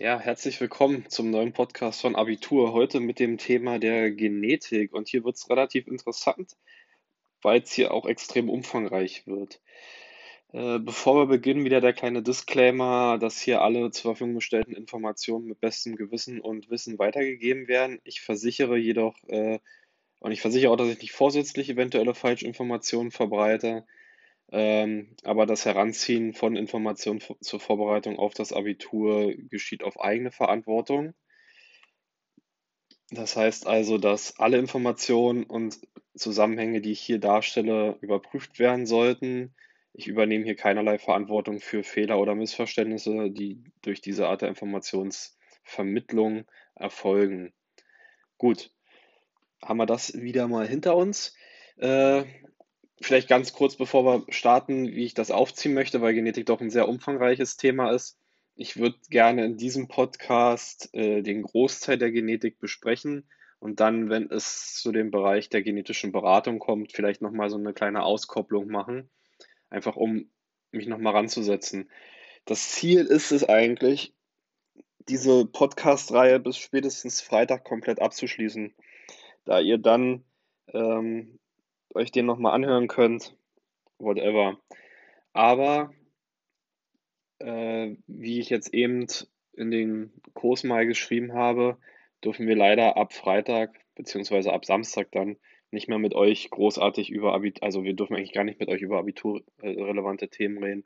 Ja, herzlich willkommen zum neuen Podcast von Abitur. Heute mit dem Thema der Genetik. Und hier wird es relativ interessant, weil es hier auch extrem umfangreich wird. Äh, bevor wir beginnen, wieder der kleine Disclaimer, dass hier alle zur Verfügung gestellten Informationen mit bestem Gewissen und Wissen weitergegeben werden. Ich versichere jedoch, äh, und ich versichere auch, dass ich nicht vorsätzlich eventuelle Falschinformationen verbreite. Ähm, aber das Heranziehen von Informationen zur Vorbereitung auf das Abitur geschieht auf eigene Verantwortung. Das heißt also, dass alle Informationen und Zusammenhänge, die ich hier darstelle, überprüft werden sollten. Ich übernehme hier keinerlei Verantwortung für Fehler oder Missverständnisse, die durch diese Art der Informationsvermittlung erfolgen. Gut, haben wir das wieder mal hinter uns. Äh, vielleicht ganz kurz, bevor wir starten, wie ich das aufziehen möchte, weil Genetik doch ein sehr umfangreiches Thema ist. Ich würde gerne in diesem Podcast äh, den Großteil der Genetik besprechen und dann, wenn es zu dem Bereich der genetischen Beratung kommt, vielleicht nochmal so eine kleine Auskopplung machen, einfach um mich nochmal ranzusetzen. Das Ziel ist es eigentlich, diese Podcast-Reihe bis spätestens Freitag komplett abzuschließen, da ihr dann ähm, euch den nochmal anhören könnt, whatever. Aber äh, wie ich jetzt eben in den Kurs mal geschrieben habe, dürfen wir leider ab Freitag beziehungsweise ab Samstag dann nicht mehr mit euch großartig über Abitur, also wir dürfen eigentlich gar nicht mit euch über abiturrelevante Themen reden.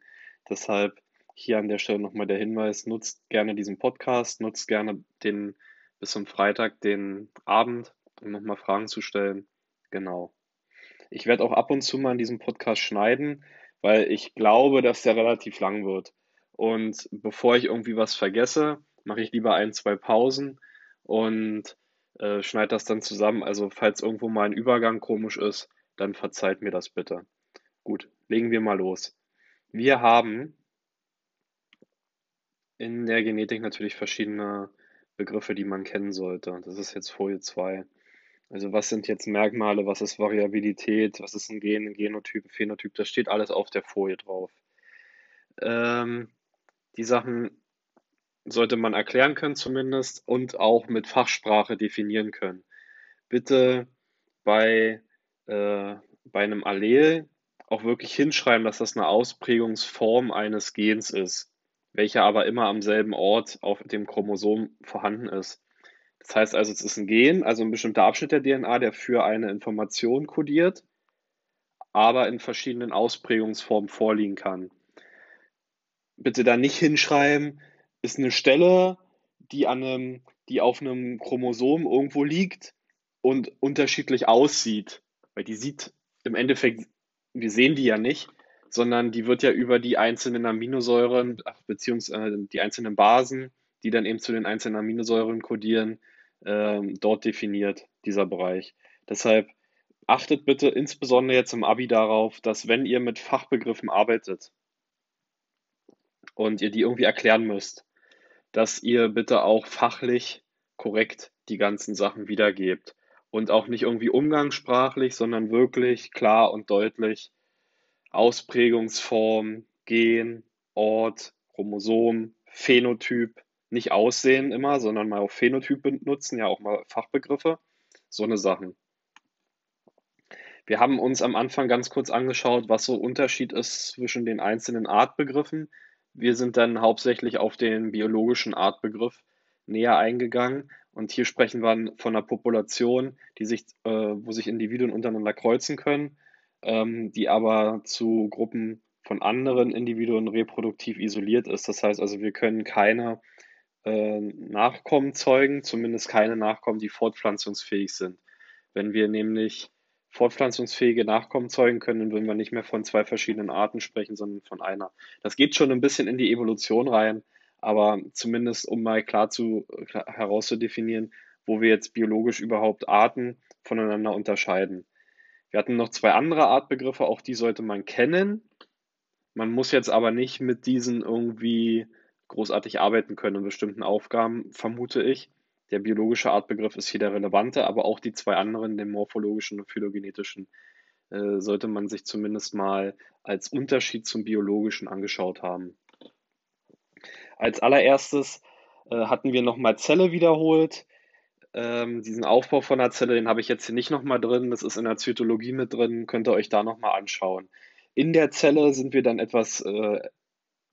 Deshalb hier an der Stelle nochmal der Hinweis, nutzt gerne diesen Podcast, nutzt gerne den bis zum Freitag den Abend, um nochmal Fragen zu stellen. Genau. Ich werde auch ab und zu mal in diesem Podcast schneiden, weil ich glaube, dass der relativ lang wird. Und bevor ich irgendwie was vergesse, mache ich lieber ein, zwei Pausen und äh, schneide das dann zusammen. Also falls irgendwo mal ein Übergang komisch ist, dann verzeiht mir das bitte. Gut, legen wir mal los. Wir haben in der Genetik natürlich verschiedene Begriffe, die man kennen sollte. Das ist jetzt Folie 2. Also was sind jetzt Merkmale, was ist Variabilität, was ist ein Gen, ein Genotyp, ein Phänotyp, das steht alles auf der Folie drauf. Ähm, die Sachen sollte man erklären können zumindest und auch mit Fachsprache definieren können. Bitte bei, äh, bei einem Allel auch wirklich hinschreiben, dass das eine Ausprägungsform eines Gens ist, welcher aber immer am selben Ort auf dem Chromosom vorhanden ist. Das heißt also, es ist ein Gen, also ein bestimmter Abschnitt der DNA, der für eine Information kodiert, aber in verschiedenen Ausprägungsformen vorliegen kann. Bitte da nicht hinschreiben, ist eine Stelle, die, an einem, die auf einem Chromosom irgendwo liegt und unterschiedlich aussieht. Weil die sieht im Endeffekt, wir sehen die ja nicht, sondern die wird ja über die einzelnen Aminosäuren, beziehungsweise die einzelnen Basen, die dann eben zu den einzelnen Aminosäuren kodieren, ähm, dort definiert, dieser Bereich. Deshalb achtet bitte insbesondere jetzt im Abi darauf, dass wenn ihr mit Fachbegriffen arbeitet und ihr die irgendwie erklären müsst, dass ihr bitte auch fachlich korrekt die ganzen Sachen wiedergebt und auch nicht irgendwie umgangssprachlich, sondern wirklich klar und deutlich Ausprägungsform, Gen, Ort, Chromosom, Phänotyp, nicht Aussehen immer, sondern mal auf Phänotyp benutzen, ja auch mal Fachbegriffe, so eine Sachen. Wir haben uns am Anfang ganz kurz angeschaut, was so Unterschied ist zwischen den einzelnen Artbegriffen. Wir sind dann hauptsächlich auf den biologischen Artbegriff näher eingegangen und hier sprechen wir von einer Population, die sich, äh, wo sich Individuen untereinander kreuzen können, ähm, die aber zu Gruppen von anderen Individuen reproduktiv isoliert ist. Das heißt also, wir können keine äh, Nachkommen zeugen, zumindest keine Nachkommen, die fortpflanzungsfähig sind. Wenn wir nämlich fortpflanzungsfähige Nachkommen zeugen können, dann würden wir nicht mehr von zwei verschiedenen Arten sprechen, sondern von einer. Das geht schon ein bisschen in die Evolution rein, aber zumindest um mal klar zu herauszudefinieren, wo wir jetzt biologisch überhaupt Arten voneinander unterscheiden. Wir hatten noch zwei andere Artbegriffe, auch die sollte man kennen. Man muss jetzt aber nicht mit diesen irgendwie großartig arbeiten können in bestimmten Aufgaben, vermute ich. Der biologische Artbegriff ist hier der relevante, aber auch die zwei anderen, den morphologischen und phylogenetischen, äh, sollte man sich zumindest mal als Unterschied zum biologischen angeschaut haben. Als allererstes äh, hatten wir nochmal Zelle wiederholt. Ähm, diesen Aufbau von der Zelle, den habe ich jetzt hier nicht nochmal drin. Das ist in der Zytologie mit drin. Könnt ihr euch da nochmal anschauen. In der Zelle sind wir dann etwas äh,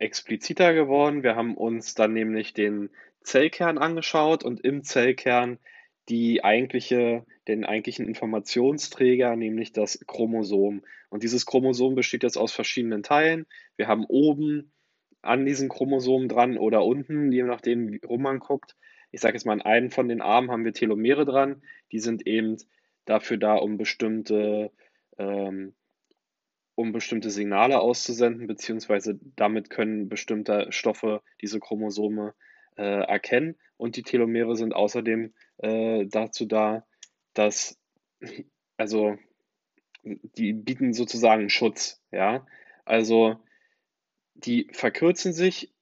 expliziter geworden. Wir haben uns dann nämlich den Zellkern angeschaut und im Zellkern die eigentliche, den eigentlichen Informationsträger, nämlich das Chromosom. Und dieses Chromosom besteht jetzt aus verschiedenen Teilen. Wir haben oben an diesen Chromosomen dran oder unten, je nachdem, rum man guckt. Ich sage jetzt mal, an einem von den Armen haben wir Telomere dran. Die sind eben dafür da, um bestimmte, ähm, um bestimmte Signale auszusenden, beziehungsweise damit können bestimmte Stoffe diese Chromosome äh, erkennen. Und die Telomere sind außerdem äh, dazu da, dass, also, die bieten sozusagen Schutz, ja. Also, die verkürzen sich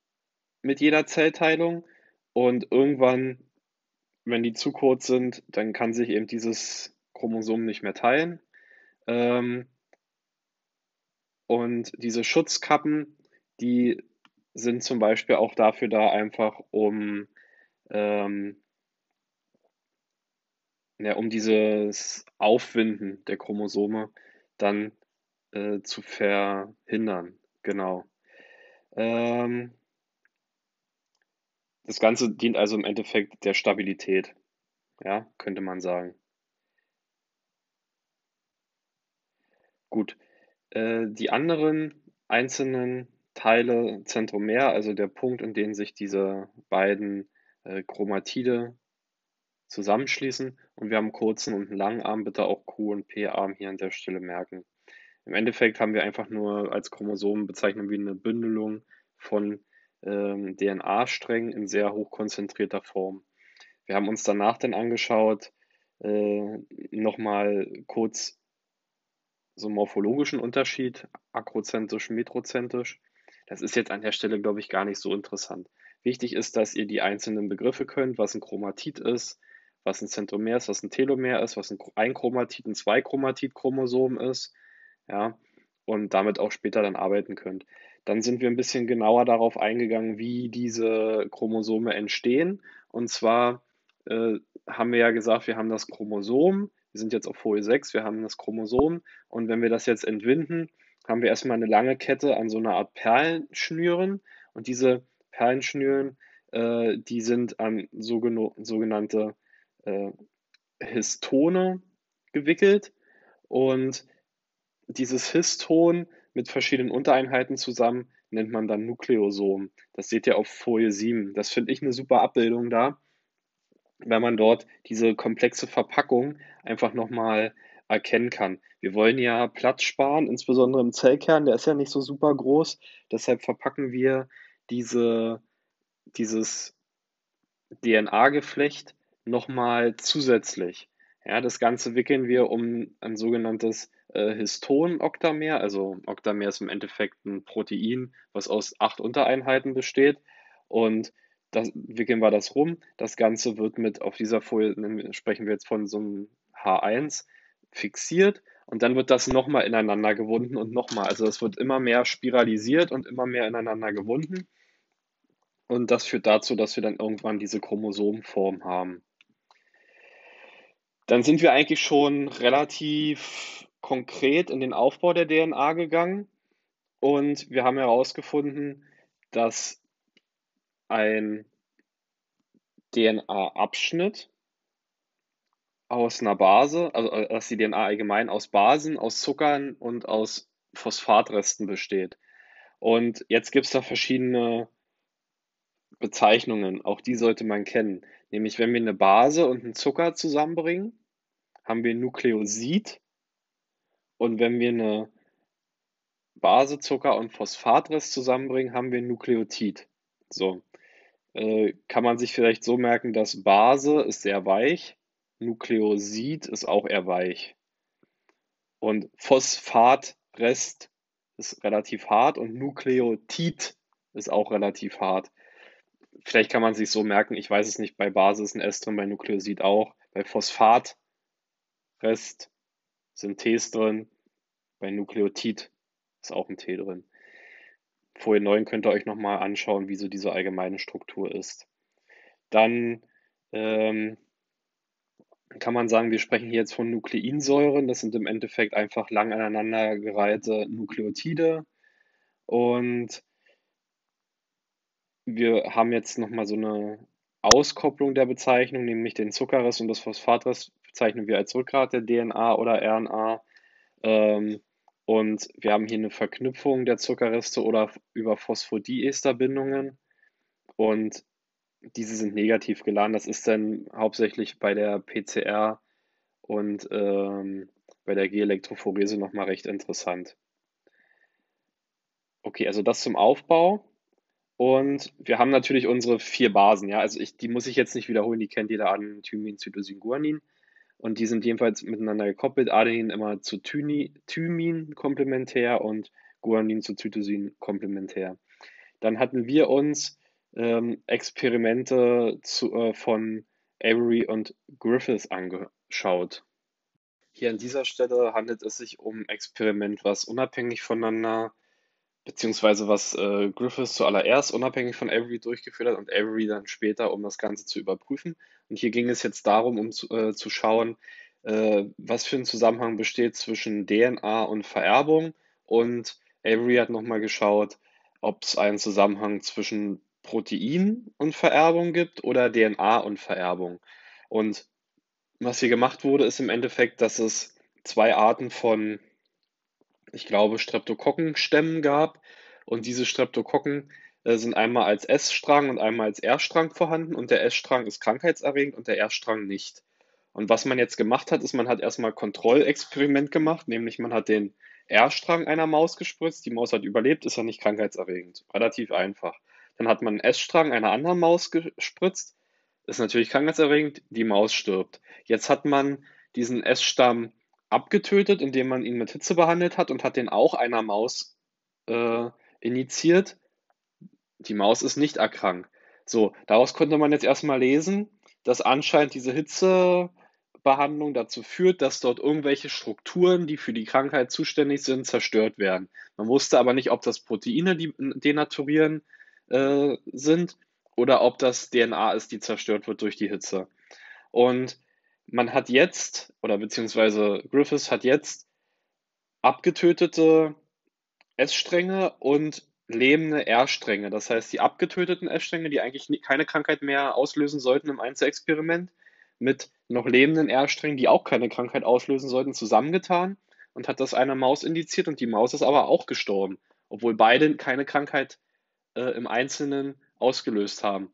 mit jeder Zellteilung und irgendwann, wenn die zu kurz sind, dann kann sich eben dieses Chromosom nicht mehr teilen. Ähm, und diese Schutzkappen, die sind zum Beispiel auch dafür da, einfach um, ähm, ja, um dieses Aufwinden der Chromosome dann äh, zu verhindern. Genau. Ähm, das Ganze dient also im Endeffekt der Stabilität, ja, könnte man sagen. Gut, äh, die anderen einzelnen Teile Zentromer, also der Punkt, in dem sich diese beiden äh, Chromatide zusammenschließen. Und wir haben einen kurzen und einen langen Arm, bitte auch Q- und P-Arm hier an der Stelle merken. Im Endeffekt haben wir einfach nur als Chromosom bezeichnen wie eine Bündelung von ähm, DNA-Strängen in sehr hochkonzentrierter Form. Wir haben uns danach dann angeschaut, äh, nochmal kurz so morphologischen Unterschied, akrozentisch, metrozentisch. Das ist jetzt an der Stelle, glaube ich, gar nicht so interessant. Wichtig ist, dass ihr die einzelnen Begriffe könnt, was ein Chromatid ist, was ein Zentromer ist, was ein Telomer ist, was ein Einchromatid, ein Zweichromatid-Chromosom ist, ja, und damit auch später dann arbeiten könnt. Dann sind wir ein bisschen genauer darauf eingegangen, wie diese Chromosome entstehen. Und zwar äh, haben wir ja gesagt, wir haben das Chromosom, wir sind jetzt auf Folie 6, wir haben das Chromosom und wenn wir das jetzt entwinden, haben wir erstmal eine lange Kette an so einer Art Perlenschnüren und diese Perlenschnüren, äh, die sind an sogenannte äh, Histone gewickelt und dieses Histon mit verschiedenen Untereinheiten zusammen nennt man dann Nukleosom. Das seht ihr auf Folie 7. Das finde ich eine super Abbildung da, weil man dort diese komplexe Verpackung einfach nochmal erkennen kann. Wir wollen ja Platz sparen, insbesondere im Zellkern, der ist ja nicht so super groß. Deshalb verpacken wir diese, dieses DNA-Geflecht nochmal zusätzlich. Ja, das Ganze wickeln wir um ein sogenanntes äh, Histon-Oktamer. Also Oktamer ist im Endeffekt ein Protein, was aus acht Untereinheiten besteht. Und das wickeln wir das rum. Das Ganze wird mit auf dieser Folie, sprechen wir jetzt von so einem H1, fixiert und dann wird das nochmal ineinander gewunden und nochmal. Also das wird immer mehr spiralisiert und immer mehr ineinander gewunden. Und das führt dazu, dass wir dann irgendwann diese Chromosomenform haben. Dann sind wir eigentlich schon relativ konkret in den Aufbau der DNA gegangen und wir haben herausgefunden, dass ein DNA-Abschnitt aus einer Base, also äh, dass die DNA allgemein aus Basen, aus Zuckern und aus Phosphatresten besteht. Und jetzt gibt es da verschiedene Bezeichnungen, auch die sollte man kennen. Nämlich, wenn wir eine Base und einen Zucker zusammenbringen, haben wir Nukleosid. Und wenn wir eine Base, Zucker und Phosphatrest zusammenbringen, haben wir Nukleotid. So. Äh, kann man sich vielleicht so merken, dass Base ist sehr weich, Nukleosid ist auch eher weich. Und Phosphatrest ist relativ hart und Nukleotid ist auch relativ hart. Vielleicht kann man sich so merken, ich weiß es nicht, bei Basis ein S drin, bei Nukleosid auch. Bei Phosphatrest sind Ts drin, bei Nukleotid ist auch ein T drin. Folie 9 könnt ihr euch nochmal anschauen, wie so diese allgemeine Struktur ist. dann ähm, kann man sagen, wir sprechen hier jetzt von Nukleinsäuren. Das sind im Endeffekt einfach lang aneinandergereihte Nukleotide. Und wir haben jetzt nochmal so eine Auskopplung der Bezeichnung, nämlich den Zuckerriss und das Phosphatriss bezeichnen wir als Rückgrat der DNA oder RNA. Ähm, und wir haben hier eine Verknüpfung der Zuckerreste oder über Phosphodieesterbindungen. Und diese sind negativ geladen. Das ist dann hauptsächlich bei der PCR und ähm, bei der G-Elektrophorese nochmal recht interessant. Okay, also das zum Aufbau. Und wir haben natürlich unsere vier Basen, ja. Also ich, die muss ich jetzt nicht wiederholen, die kennt jeder an Thymin, Cytosin, Guanin. Und die sind jedenfalls miteinander gekoppelt. Adenin immer zu Thyni, Thymin komplementär und Guanin zu Cytosin komplementär. Dann hatten wir uns ähm, Experimente zu, äh, von Avery und Griffiths angeschaut. Hier an dieser Stelle handelt es sich um ein Experiment, was unabhängig voneinander beziehungsweise was äh, Griffiths zuallererst unabhängig von Avery durchgeführt hat und Avery dann später, um das Ganze zu überprüfen. Und hier ging es jetzt darum, um zu, äh, zu schauen, äh, was für ein Zusammenhang besteht zwischen DNA und Vererbung. Und Avery hat nochmal geschaut, ob es einen Zusammenhang zwischen Protein und Vererbung gibt oder DNA und Vererbung. Und was hier gemacht wurde, ist im Endeffekt, dass es zwei Arten von ich glaube, Streptokokkenstämmen gab. Und diese Streptokokken äh, sind einmal als S-Strang und einmal als R-Strang vorhanden. Und der S-Strang ist krankheitserregend und der R-Strang nicht. Und was man jetzt gemacht hat, ist, man hat erstmal Kontrollexperiment gemacht, nämlich man hat den R-Strang einer Maus gespritzt. Die Maus hat überlebt, ist ja nicht krankheitserregend. Relativ einfach. Dann hat man einen S-Strang einer anderen Maus gespritzt. Ist natürlich krankheitserregend, die Maus stirbt. Jetzt hat man diesen S-Stamm abgetötet, indem man ihn mit Hitze behandelt hat und hat den auch einer Maus äh, injiziert. Die Maus ist nicht erkrankt. So, daraus konnte man jetzt erstmal lesen, dass anscheinend diese Hitzebehandlung dazu führt, dass dort irgendwelche Strukturen, die für die Krankheit zuständig sind, zerstört werden. Man wusste aber nicht, ob das Proteine, die denaturieren, äh, sind oder ob das DNA ist, die zerstört wird durch die Hitze. Und man hat jetzt, oder beziehungsweise Griffiths hat jetzt abgetötete S-Stränge und lebende R-Stränge. Das heißt, die abgetöteten S-Stränge, die eigentlich keine Krankheit mehr auslösen sollten im Einzelexperiment, mit noch lebenden R-Strängen, die auch keine Krankheit auslösen sollten, zusammengetan und hat das einer Maus indiziert und die Maus ist aber auch gestorben, obwohl beide keine Krankheit äh, im Einzelnen ausgelöst haben.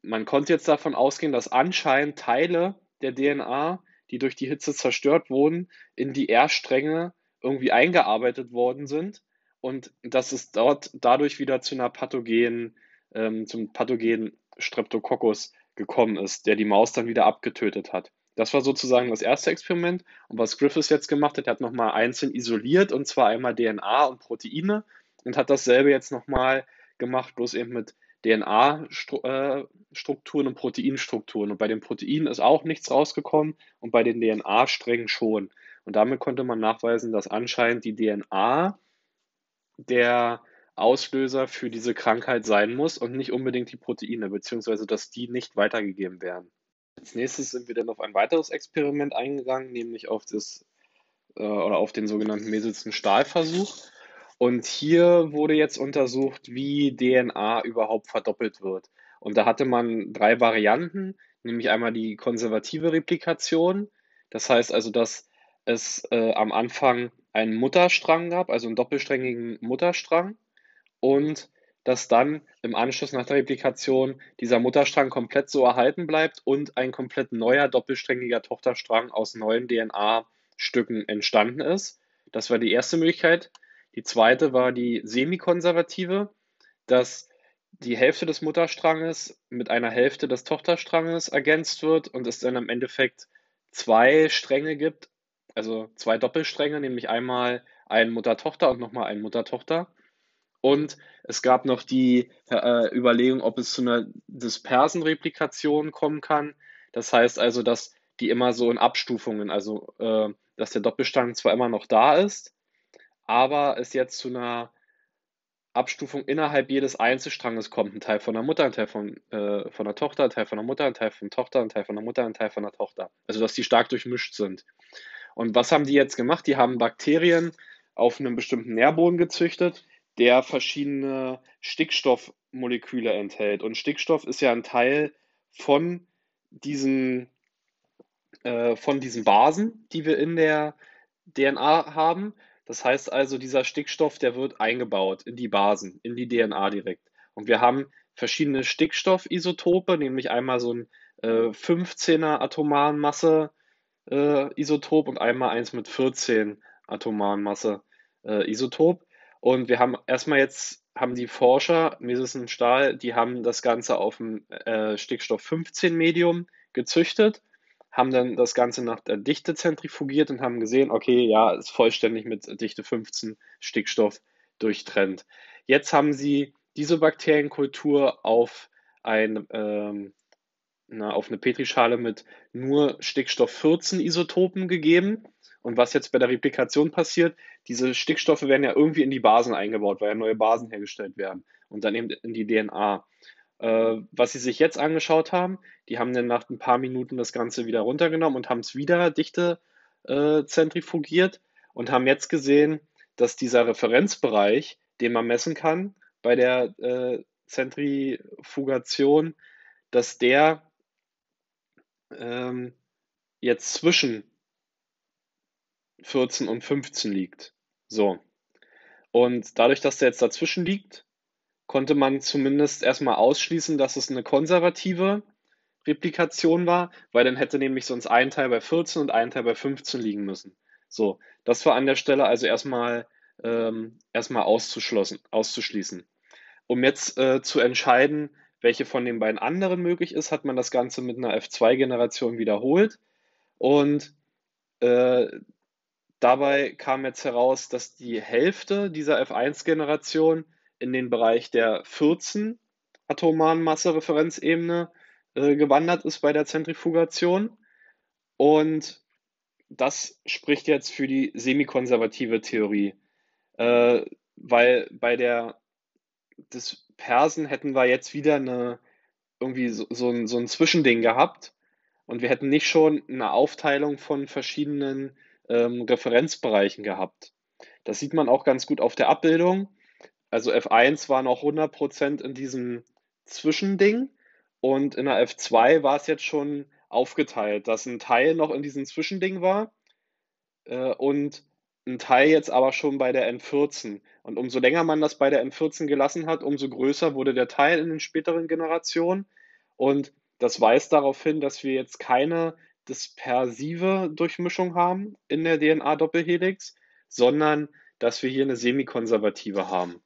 Man konnte jetzt davon ausgehen, dass anscheinend Teile der DNA, die durch die Hitze zerstört wurden, in die R-Stränge irgendwie eingearbeitet worden sind und dass es dort dadurch wieder zu einer pathogenen, ähm, zum pathogenen Streptococcus gekommen ist, der die Maus dann wieder abgetötet hat. Das war sozusagen das erste Experiment. Und was Griffiths jetzt gemacht hat, er hat nochmal einzeln isoliert, und zwar einmal DNA und Proteine, und hat dasselbe jetzt nochmal gemacht, bloß eben mit DNA-Strukturen und Proteinstrukturen. Und bei den Proteinen ist auch nichts rausgekommen und bei den DNA-Strängen schon. Und damit konnte man nachweisen, dass anscheinend die DNA der Auslöser für diese Krankheit sein muss und nicht unbedingt die Proteine, beziehungsweise dass die nicht weitergegeben werden. Als nächstes sind wir dann auf ein weiteres Experiment eingegangen, nämlich auf das äh, oder auf den sogenannten Meselsen Stahlversuch. Und hier wurde jetzt untersucht, wie DNA überhaupt verdoppelt wird. Und da hatte man drei Varianten, nämlich einmal die konservative Replikation. Das heißt also, dass es äh, am Anfang einen Mutterstrang gab, also einen doppelsträngigen Mutterstrang. Und dass dann im Anschluss nach der Replikation dieser Mutterstrang komplett so erhalten bleibt und ein komplett neuer doppelsträngiger Tochterstrang aus neuen DNA-Stücken entstanden ist. Das war die erste Möglichkeit. Die zweite war die semikonservative, dass die Hälfte des Mutterstranges mit einer Hälfte des Tochterstranges ergänzt wird und es dann im Endeffekt zwei Stränge gibt, also zwei Doppelstränge, nämlich einmal ein Mutter-Tochter und nochmal ein Mutter-Tochter. Und es gab noch die äh, Überlegung, ob es zu einer dispersen Replikation kommen kann. Das heißt also, dass die immer so in Abstufungen, also äh, dass der Doppelstrang zwar immer noch da ist, aber es jetzt zu einer Abstufung innerhalb jedes Einzelstranges kommt. Ein Teil von der Mutter, ein Teil von, äh, von der Tochter, ein Teil von der Mutter, ein Teil von der Tochter, ein Teil von der Mutter, ein Teil von der Tochter. Also dass die stark durchmischt sind. Und was haben die jetzt gemacht? Die haben Bakterien auf einem bestimmten Nährboden gezüchtet, der verschiedene Stickstoffmoleküle enthält. Und Stickstoff ist ja ein Teil von diesen, äh, von diesen Basen, die wir in der DNA haben. Das heißt also, dieser Stickstoff, der wird eingebaut in die Basen, in die DNA direkt. Und wir haben verschiedene Stickstoffisotope, nämlich einmal so ein äh, 15er atomaren Masse äh, Isotop und einmal eins mit 14 atomaren Masse äh, Isotop. Und wir haben erstmal jetzt haben die Forscher, Mises und Stahl, die haben das Ganze auf dem äh, Stickstoff 15 Medium gezüchtet, haben dann das Ganze nach der Dichte zentrifugiert und haben gesehen, okay, ja, ist vollständig mit Dichte 15 Stickstoff durchtrennt. Jetzt haben sie diese Bakterienkultur auf ein ähm, na, auf eine Petrischale mit nur Stickstoff 14 Isotopen gegeben. Und was jetzt bei der Replikation passiert, diese Stickstoffe werden ja irgendwie in die Basen eingebaut, weil ja neue Basen hergestellt werden und dann eben in die DNA. Äh, was sie sich jetzt angeschaut haben, die haben dann nach ein paar Minuten das Ganze wieder runtergenommen und haben es wieder dichte äh, zentrifugiert und haben jetzt gesehen, dass dieser Referenzbereich, den man messen kann bei der äh, Zentrifugation, dass der ähm, jetzt zwischen 14 und 15 liegt. So. Und dadurch, dass der jetzt dazwischen liegt, konnte man zumindest erstmal ausschließen, dass es eine konservative Replikation war, weil dann hätte nämlich sonst ein Teil bei 14 und ein Teil bei 15 liegen müssen. So, das war an der Stelle also erstmal, ähm, erstmal auszuschließen. Um jetzt äh, zu entscheiden, welche von den beiden anderen möglich ist, hat man das Ganze mit einer F2-Generation wiederholt. Und äh, dabei kam jetzt heraus, dass die Hälfte dieser F1-Generation in den Bereich der 14 atomaren Masse-Referenzebene äh, gewandert ist bei der Zentrifugation. Und das spricht jetzt für die semikonservative Theorie, äh, weil bei der Dispersen hätten wir jetzt wieder eine, irgendwie so, so, ein, so ein Zwischending gehabt und wir hätten nicht schon eine Aufteilung von verschiedenen ähm, Referenzbereichen gehabt. Das sieht man auch ganz gut auf der Abbildung. Also F1 war noch 100% in diesem Zwischending und in der F2 war es jetzt schon aufgeteilt, dass ein Teil noch in diesem Zwischending war äh, und ein Teil jetzt aber schon bei der N14. Und umso länger man das bei der N14 gelassen hat, umso größer wurde der Teil in den späteren Generationen. Und das weist darauf hin, dass wir jetzt keine dispersive Durchmischung haben in der DNA-Doppelhelix, sondern dass wir hier eine semikonservative haben.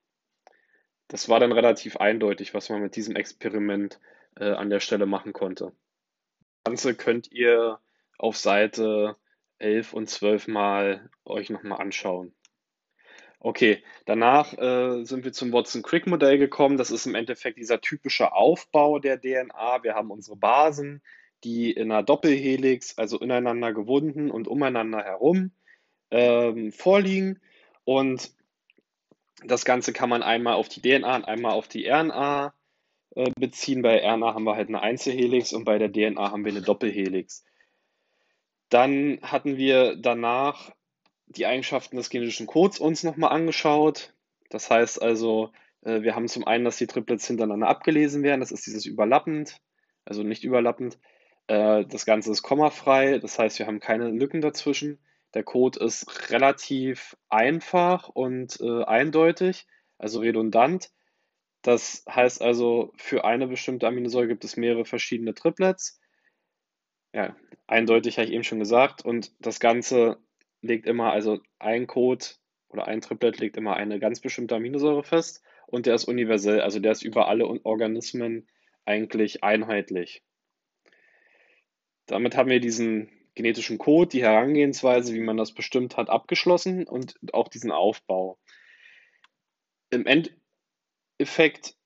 Das war dann relativ eindeutig, was man mit diesem Experiment äh, an der Stelle machen konnte. Das Ganze könnt ihr auf Seite 11 und 12 mal euch nochmal anschauen. Okay, danach äh, sind wir zum Watson-Crick-Modell gekommen. Das ist im Endeffekt dieser typische Aufbau der DNA. Wir haben unsere Basen, die in einer Doppelhelix, also ineinander gewunden und umeinander herum ähm, vorliegen. Und das Ganze kann man einmal auf die DNA und einmal auf die RNA äh, beziehen. Bei RNA haben wir halt eine Einzelhelix und bei der DNA haben wir eine Doppelhelix. Dann hatten wir danach die Eigenschaften des genetischen Codes uns nochmal angeschaut. Das heißt also, äh, wir haben zum einen, dass die Triplets hintereinander abgelesen werden. Das ist dieses überlappend, also nicht überlappend. Äh, das Ganze ist kommafrei, das heißt, wir haben keine Lücken dazwischen. Der Code ist relativ einfach und äh, eindeutig, also redundant. Das heißt also, für eine bestimmte Aminosäure gibt es mehrere verschiedene Triplets. Ja, eindeutig habe ich eben schon gesagt. Und das Ganze legt immer, also ein Code oder ein Triplet legt immer eine ganz bestimmte Aminosäure fest und der ist universell, also der ist über alle Organismen eigentlich einheitlich. Damit haben wir diesen genetischen Code, die Herangehensweise, wie man das bestimmt hat, abgeschlossen und auch diesen Aufbau. Im Endeffekt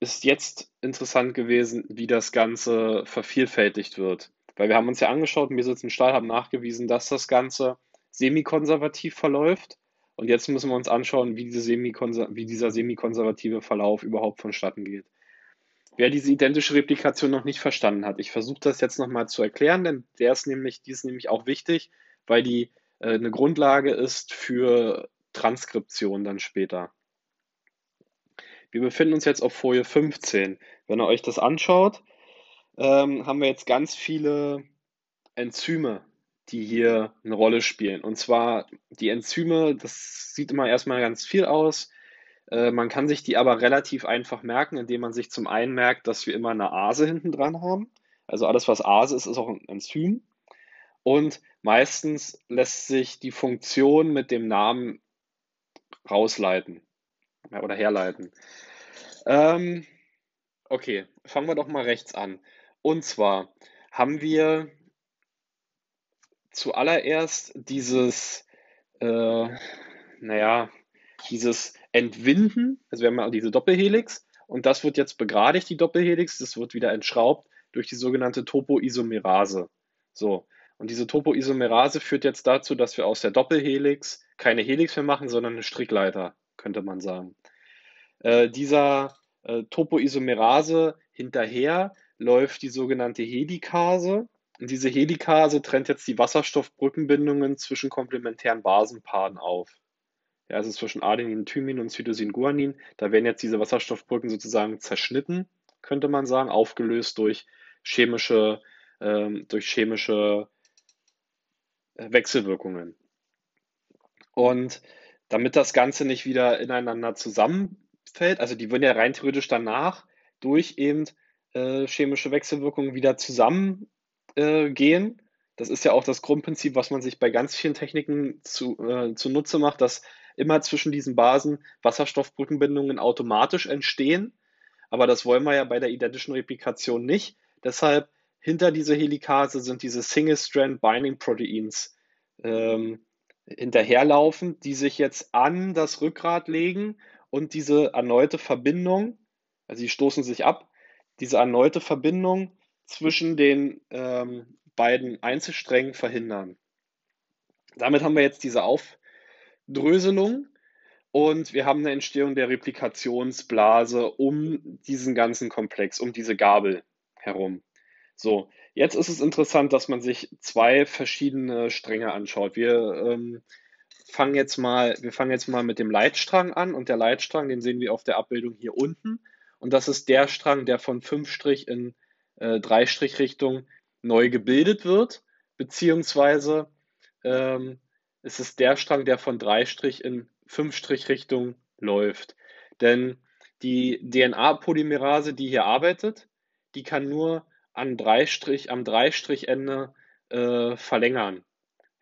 ist jetzt interessant gewesen, wie das Ganze vervielfältigt wird. Weil wir haben uns ja angeschaut, Mesitz und Stahl haben nachgewiesen, dass das Ganze semikonservativ verläuft Und jetzt müssen wir uns anschauen, wie, diese wie dieser semikonservative Verlauf überhaupt vonstatten geht. Wer diese identische Replikation noch nicht verstanden hat, ich versuche das jetzt nochmal zu erklären, denn der ist nämlich, die ist nämlich auch wichtig, weil die äh, eine Grundlage ist für Transkription dann später. Wir befinden uns jetzt auf Folie 15. Wenn ihr euch das anschaut, ähm, haben wir jetzt ganz viele Enzyme, die hier eine Rolle spielen. Und zwar die Enzyme, das sieht immer erstmal ganz viel aus. Äh, man kann sich die aber relativ einfach merken, indem man sich zum einen merkt, dass wir immer eine Ase hinten dran haben. Also alles, was Ase ist, ist auch ein Enzym. Und meistens lässt sich die Funktion mit dem Namen rausleiten oder herleiten. Ähm, okay, fangen wir doch mal rechts an. Und zwar haben wir zuallererst dieses, äh, naja, dieses Entwinden, also wir haben ja diese Doppelhelix und das wird jetzt begradigt, die Doppelhelix, das wird wieder entschraubt durch die sogenannte Topoisomerase. So, und diese Topoisomerase führt jetzt dazu, dass wir aus der Doppelhelix keine Helix mehr machen, sondern eine Strickleiter, könnte man sagen. Äh, dieser äh, Topoisomerase hinterher läuft die sogenannte Helikase. Und diese Helikase trennt jetzt die Wasserstoffbrückenbindungen zwischen komplementären Basenpaaren auf. Ja, also zwischen Adenin, Thymin und Cytosin, Guanin. Da werden jetzt diese Wasserstoffbrücken sozusagen zerschnitten, könnte man sagen, aufgelöst durch chemische, ähm, durch chemische äh, Wechselwirkungen. Und damit das Ganze nicht wieder ineinander zusammenfällt, also die würden ja rein theoretisch danach durch eben äh, chemische Wechselwirkungen wieder zusammengehen. Äh, das ist ja auch das Grundprinzip, was man sich bei ganz vielen Techniken zu, äh, zunutze macht, dass immer zwischen diesen Basen Wasserstoffbrückenbindungen automatisch entstehen. Aber das wollen wir ja bei der identischen Replikation nicht. Deshalb hinter dieser Helikase sind diese Single-Strand-Binding-Proteins ähm, hinterherlaufen, die sich jetzt an das Rückgrat legen und diese erneute Verbindung, also die stoßen sich ab, diese erneute Verbindung zwischen den ähm, beiden Einzelsträngen verhindern. Damit haben wir jetzt diese Aufdröselung und wir haben eine Entstehung der Replikationsblase um diesen ganzen Komplex, um diese Gabel herum. So, jetzt ist es interessant, dass man sich zwei verschiedene Stränge anschaut. Wir ähm, fangen jetzt mal, wir fangen jetzt mal mit dem Leitstrang an und der Leitstrang, den sehen wir auf der Abbildung hier unten. Und das ist der Strang, der von 5 in äh, 3 Richtung neu gebildet wird, beziehungsweise ähm, es ist der Strang, der von 3 in 5 Richtung läuft. Denn die DNA-Polymerase, die hier arbeitet, die kann nur an drei Strich, am Dreistrichende äh, verlängern.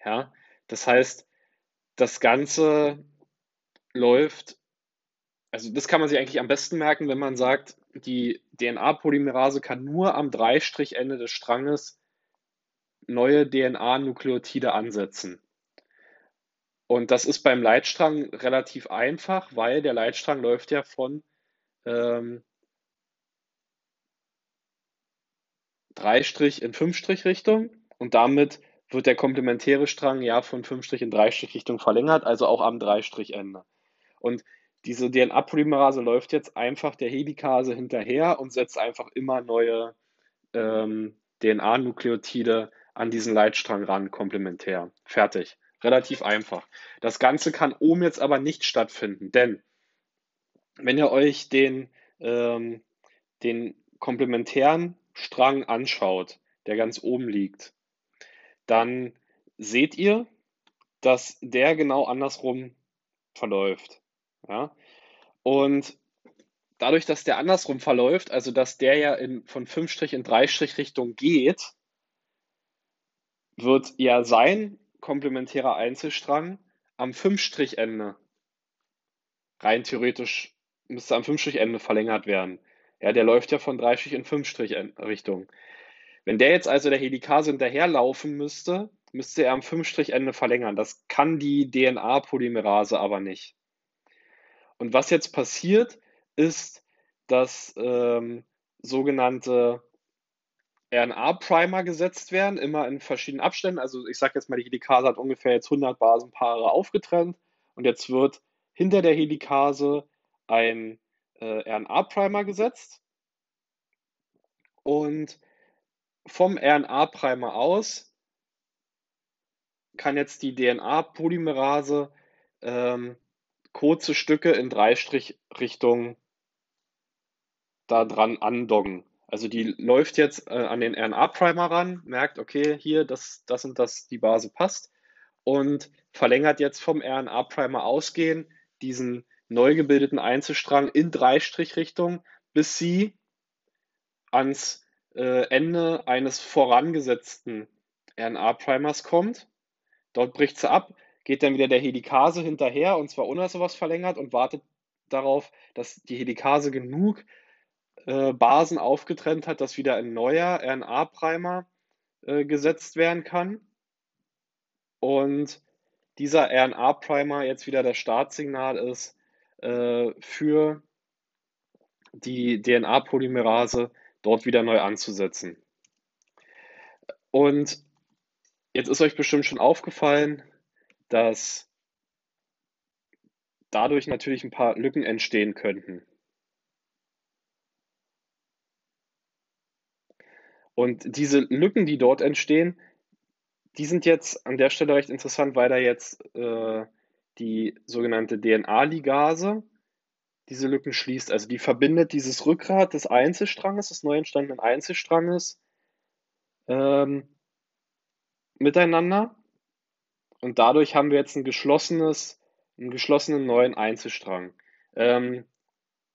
Ja? Das heißt, das Ganze läuft also das kann man sich eigentlich am besten merken, wenn man sagt, die DNA-Polymerase kann nur am Dreistrichende des Stranges neue DNA-Nukleotide ansetzen. Und das ist beim Leitstrang relativ einfach, weil der Leitstrang läuft ja von ähm, Dreistrich in Fünfstrich-Richtung und damit wird der komplementäre Strang ja von Fünfstrich in Dreistrich-Richtung verlängert, also auch am Dreistrichende. Und diese DNA-Polymerase läuft jetzt einfach der Helikase hinterher und setzt einfach immer neue ähm, DNA-Nukleotide an diesen Leitstrang ran, komplementär. Fertig. Relativ einfach. Das Ganze kann oben jetzt aber nicht stattfinden, denn wenn ihr euch den, ähm, den komplementären Strang anschaut, der ganz oben liegt, dann seht ihr, dass der genau andersrum verläuft. Ja? Und dadurch, dass der andersrum verläuft, also dass der ja in, von 5 in 3 Richtung geht, wird ja sein komplementärer Einzelstrang am 5-Ende rein theoretisch müsste am 5-Ende verlängert werden. Ja, der läuft ja von 3 in 5 Richtung. Wenn der jetzt also der Helikase hinterherlaufen müsste, müsste er am 5-Ende verlängern. Das kann die DNA-Polymerase aber nicht. Und was jetzt passiert, ist, dass ähm, sogenannte RNA-Primer gesetzt werden, immer in verschiedenen Abständen. Also ich sage jetzt mal, die Helikase hat ungefähr jetzt 100 Basenpaare aufgetrennt und jetzt wird hinter der Helikase ein äh, RNA-Primer gesetzt und vom RNA-Primer aus kann jetzt die DNA-Polymerase ähm, kurze Stücke in Dreistrichrichtung da dran andocken. Also die läuft jetzt äh, an den RNA-Primer ran, merkt, okay, hier, das, das und das, die Base passt und verlängert jetzt vom RNA-Primer ausgehend diesen neu gebildeten Einzelstrang in Dreistrichrichtung, bis sie ans äh, Ende eines vorangesetzten RNA-Primers kommt. Dort bricht sie ab, geht dann wieder der Helikase hinterher und zwar ohne sowas verlängert und wartet darauf, dass die Helikase genug äh, Basen aufgetrennt hat, dass wieder ein neuer RNA-Primer äh, gesetzt werden kann. Und dieser RNA-Primer jetzt wieder das Startsignal ist äh, für die DNA-Polymerase dort wieder neu anzusetzen. Und jetzt ist euch bestimmt schon aufgefallen, dass dadurch natürlich ein paar Lücken entstehen könnten. Und diese Lücken, die dort entstehen, die sind jetzt an der Stelle recht interessant, weil da jetzt äh, die sogenannte DNA-Ligase diese Lücken schließt. Also die verbindet dieses Rückgrat des Einzelstranges, des neu entstandenen Einzelstranges ähm, miteinander. Und dadurch haben wir jetzt ein geschlossenes, einen geschlossenen neuen Einzelstrang. Ähm,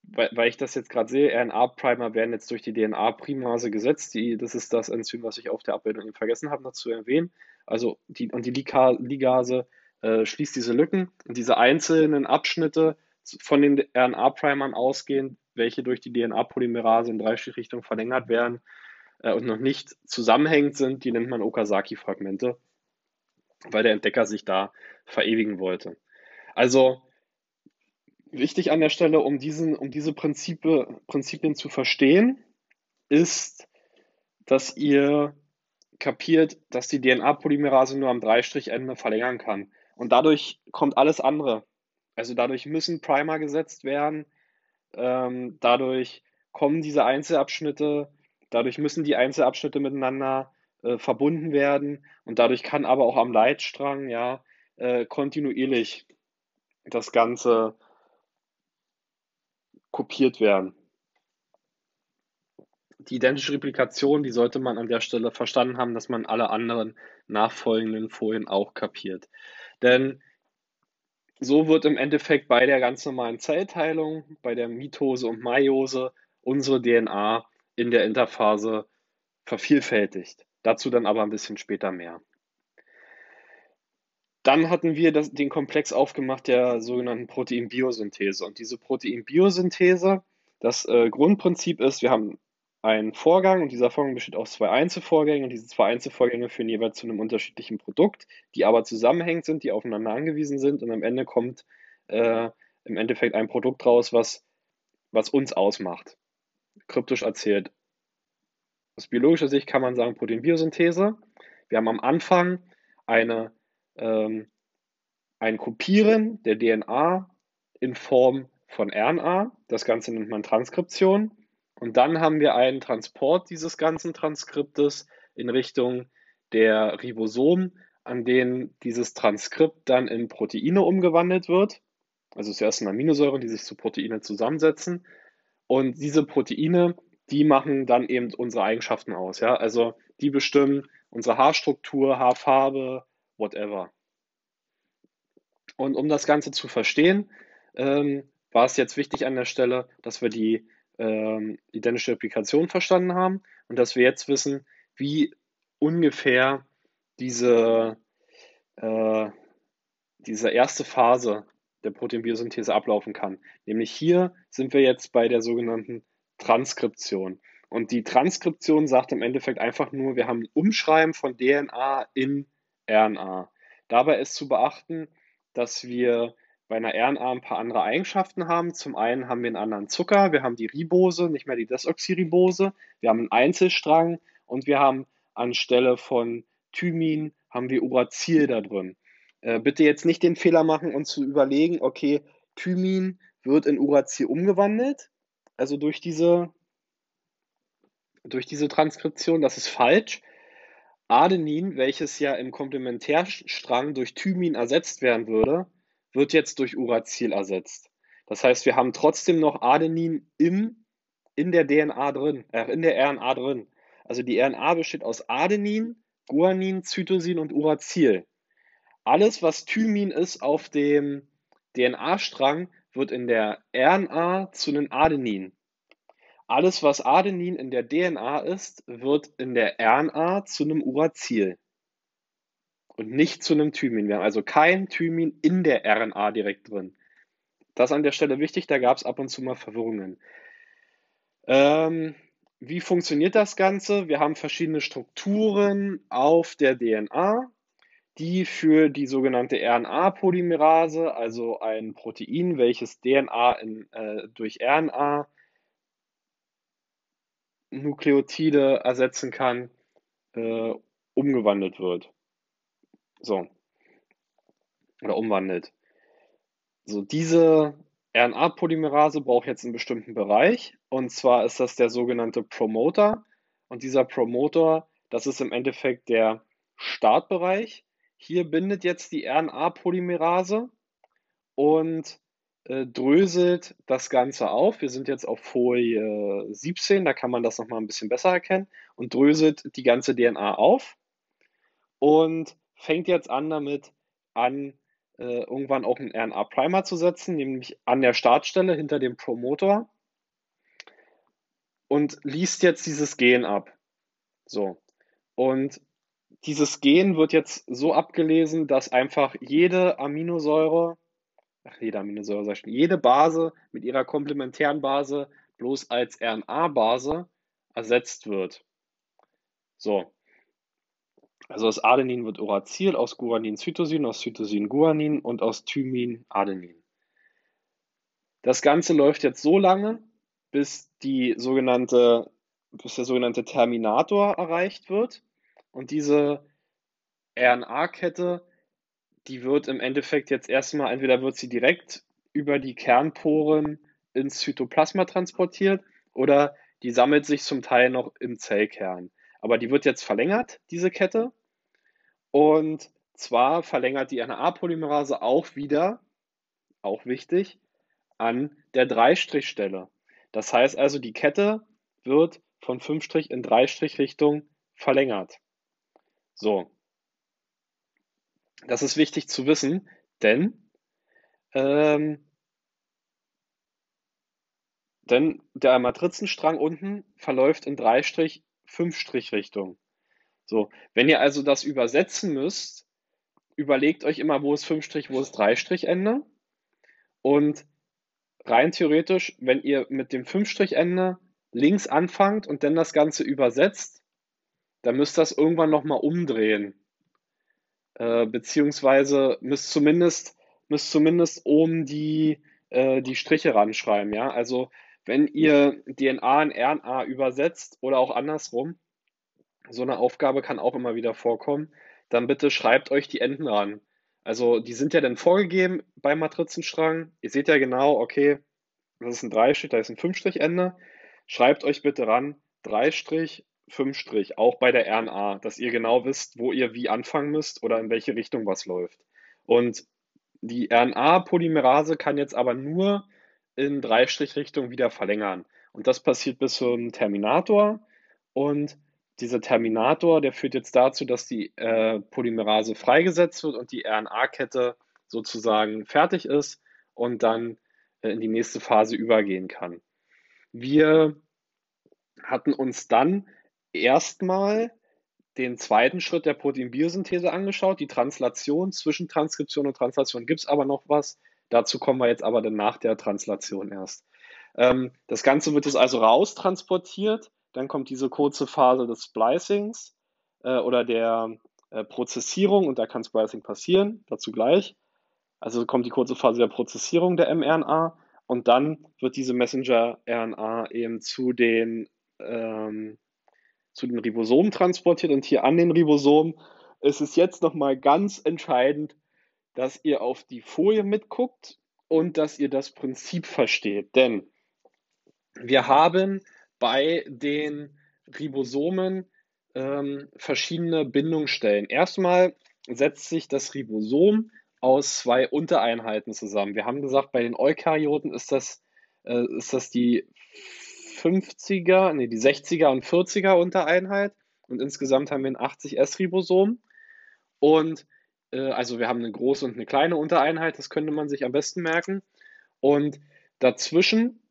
weil, weil ich das jetzt gerade sehe, RNA-Primer werden jetzt durch die DNA-Primase gesetzt. Die, das ist das Enzym, was ich auf der Abbildung vergessen habe, noch zu erwähnen. Also die, und die Ligase äh, schließt diese Lücken und diese einzelnen Abschnitte von den RNA-Primern ausgehend, welche durch die DNA-Polymerase in Dreistrichrichtung verlängert werden äh, und noch nicht zusammenhängend sind, die nennt man Okazaki-Fragmente, weil der Entdecker sich da verewigen wollte. Also Wichtig an der Stelle, um, diesen, um diese Prinzipe, Prinzipien zu verstehen, ist, dass ihr kapiert, dass die DNA-Polymerase nur am Dreistrichende verlängern kann. Und dadurch kommt alles andere. Also dadurch müssen Primer gesetzt werden, ähm, dadurch kommen diese Einzelabschnitte, dadurch müssen die Einzelabschnitte miteinander äh, verbunden werden und dadurch kann aber auch am Leitstrang ja äh, kontinuierlich das Ganze kopiert werden. Die identische Replikation, die sollte man an der Stelle verstanden haben, dass man alle anderen nachfolgenden Folien auch kapiert. Denn so wird im Endeffekt bei der ganz normalen Zellteilung, bei der Mitose und Meiose, unsere DNA in der Interphase vervielfältigt. Dazu dann aber ein bisschen später mehr. Dann hatten wir das, den Komplex aufgemacht der sogenannten Proteinbiosynthese. Und diese Proteinbiosynthese, das äh, Grundprinzip ist, wir haben einen Vorgang und dieser Vorgang besteht aus zwei Einzelvorgängen und diese zwei Einzelvorgänge führen jeweils zu einem unterschiedlichen Produkt, die aber zusammenhängend sind, die aufeinander angewiesen sind und am Ende kommt äh, im Endeffekt ein Produkt raus, was, was uns ausmacht. Kryptisch erzählt. Aus biologischer Sicht kann man sagen Proteinbiosynthese. Wir haben am Anfang eine ähm, ein Kopieren der DNA in Form von RNA. Das Ganze nennt man Transkription. Und dann haben wir einen Transport dieses ganzen Transkriptes in Richtung der Ribosomen, an denen dieses Transkript dann in Proteine umgewandelt wird. Also zuerst sind Aminosäuren, die sich zu Proteine zusammensetzen. Und diese Proteine, die machen dann eben unsere Eigenschaften aus. Ja? Also die bestimmen unsere Haarstruktur, Haarfarbe, whatever. Und um das Ganze zu verstehen, ähm, war es jetzt wichtig an der Stelle, dass wir die ähm, identische Replikation verstanden haben und dass wir jetzt wissen, wie ungefähr diese, äh, diese erste Phase der Proteinbiosynthese ablaufen kann. Nämlich hier sind wir jetzt bei der sogenannten Transkription. Und die Transkription sagt im Endeffekt einfach nur, wir haben ein Umschreiben von DNA in RNA. Dabei ist zu beachten, dass wir bei einer RNA ein paar andere Eigenschaften haben. Zum einen haben wir einen anderen Zucker, wir haben die Ribose, nicht mehr die Desoxyribose, wir haben einen Einzelstrang und wir haben anstelle von Thymin haben wir Uracil da drin. Äh, bitte jetzt nicht den Fehler machen und zu überlegen, okay, Thymin wird in Uracil umgewandelt, also durch diese, durch diese Transkription, das ist falsch. Adenin, welches ja im Komplementärstrang durch Thymin ersetzt werden würde, wird jetzt durch Uracil ersetzt. Das heißt, wir haben trotzdem noch Adenin im, in der DNA drin, äh, in der RNA drin. Also die RNA besteht aus Adenin, Guanin, Zytosin und Uracil. Alles, was Thymin ist auf dem DNA-Strang, wird in der RNA zu einem Adenin. Alles, was Adenin in der DNA ist, wird in der RNA zu einem Uracil und nicht zu einem Thymin. Wir haben also kein Thymin in der RNA direkt drin. Das an der Stelle wichtig, da gab es ab und zu mal Verwirrungen. Ähm, wie funktioniert das Ganze? Wir haben verschiedene Strukturen auf der DNA die für die sogenannte RNA-Polymerase, also ein Protein, welches DNA in, äh, durch RNA Nukleotide ersetzen kann, äh, umgewandelt wird. So. Oder umwandelt. So, diese RNA-Polymerase braucht jetzt einen bestimmten Bereich. Und zwar ist das der sogenannte Promoter. Und dieser Promoter, das ist im Endeffekt der Startbereich. Hier bindet jetzt die RNA-Polymerase und äh, dröselt das Ganze auf. Wir sind jetzt auf Folie 17, da kann man das nochmal ein bisschen besser erkennen und dröselt die ganze DNA auf und fängt jetzt an damit an, äh, irgendwann auch einen RNA-Primer zu setzen, nämlich an der Startstelle hinter dem Promoter und liest jetzt dieses Gen ab. So. Und dieses Gen wird jetzt so abgelesen, dass einfach jede Aminosäure, ach, jede Aminosäure, sag ich jede Base mit ihrer komplementären Base bloß als RNA-Base ersetzt wird. So. Also aus Adenin wird Uracil, aus Guanin Cytosin, aus Cytosin Guanin und aus Thymin Adenin. Das Ganze läuft jetzt so lange, bis die sogenannte, bis der sogenannte Terminator erreicht wird. Und diese RNA-Kette, die wird im Endeffekt jetzt erstmal, entweder wird sie direkt über die Kernporen ins Zytoplasma transportiert oder die sammelt sich zum Teil noch im Zellkern. Aber die wird jetzt verlängert, diese Kette. Und zwar verlängert die RNA-Polymerase auch wieder, auch wichtig, an der 3-Stelle. Das heißt also, die Kette wird von 5' in 3' Richtung verlängert. So. Das ist wichtig zu wissen, denn, ähm, denn der Matrizenstrang unten verläuft in 3 5 Richtung. So, wenn ihr also das übersetzen müsst, überlegt euch immer, wo ist 5 wo ist 3 Ende. Und rein theoretisch, wenn ihr mit dem 5 Ende links anfangt und dann das Ganze übersetzt, dann müsst ihr das irgendwann nochmal umdrehen. Äh, beziehungsweise müsst zumindest, müsst zumindest oben die, äh, die Striche ranschreiben. Ja? Also wenn ihr DNA in RNA übersetzt oder auch andersrum, so eine Aufgabe kann auch immer wieder vorkommen, dann bitte schreibt euch die Enden ran. Also die sind ja dann vorgegeben beim Matrizenstrang. Ihr seht ja genau, okay, das ist ein Dreistrich, da ist ein Fünfstrich-Ende. Schreibt euch bitte ran, Dreistrich, 5 auch bei der RNA, dass ihr genau wisst, wo ihr wie anfangen müsst oder in welche Richtung was läuft. Und die RNA-Polymerase kann jetzt aber nur in 3-Richtung wieder verlängern. Und das passiert bis zum Terminator. Und dieser Terminator, der führt jetzt dazu, dass die äh, Polymerase freigesetzt wird und die RNA-Kette sozusagen fertig ist und dann äh, in die nächste Phase übergehen kann. Wir hatten uns dann erstmal den zweiten Schritt der Proteinbiosynthese angeschaut, die Translation. Zwischen Transkription und Translation gibt es aber noch was. Dazu kommen wir jetzt aber dann nach der Translation erst. Ähm, das Ganze wird jetzt also raustransportiert. Dann kommt diese kurze Phase des Splicings äh, oder der äh, Prozessierung und da kann Splicing passieren, dazu gleich. Also kommt die kurze Phase der Prozessierung der mRNA und dann wird diese Messenger-RNA eben zu den ähm, zu den Ribosomen transportiert und hier an den Ribosomen ist es jetzt nochmal ganz entscheidend, dass ihr auf die Folie mitguckt und dass ihr das Prinzip versteht. Denn wir haben bei den Ribosomen ähm, verschiedene Bindungsstellen. Erstmal setzt sich das Ribosom aus zwei Untereinheiten zusammen. Wir haben gesagt, bei den Eukaryoten ist das, äh, ist das die 50er, nee, die 60er und 40er Untereinheit. Und insgesamt haben wir ein 80S-Ribosom. Und äh, also wir haben eine große und eine kleine Untereinheit, das könnte man sich am besten merken. Und dazwischen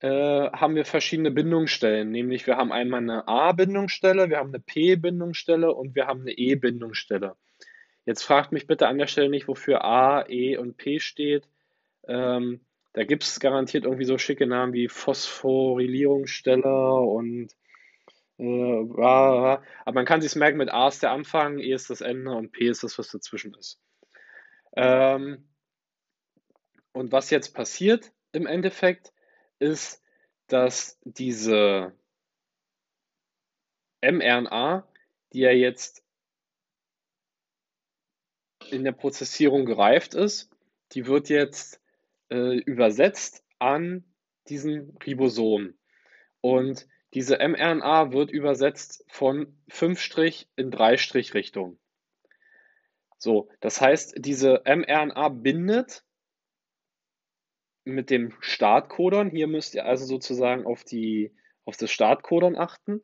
äh, haben wir verschiedene Bindungsstellen, nämlich wir haben einmal eine A-Bindungsstelle, wir haben eine P-Bindungsstelle und wir haben eine E-Bindungsstelle. Jetzt fragt mich bitte an der Stelle nicht, wofür A, E und P steht. Ähm, da gibt es garantiert irgendwie so schicke Namen wie Phosphorylierungsstelle und äh, aber man kann sich merken, mit A ist der Anfang, E ist das Ende und P ist das, was dazwischen ist. Ähm, und was jetzt passiert im Endeffekt, ist, dass diese mRNA, die ja jetzt in der Prozessierung gereift ist, die wird jetzt äh, übersetzt an diesen Ribosom. Und diese mRNA wird übersetzt von 5' in 3' Richtung. So, das heißt, diese mRNA bindet mit dem Startcodon. Hier müsst ihr also sozusagen auf, die, auf das Startcodon achten.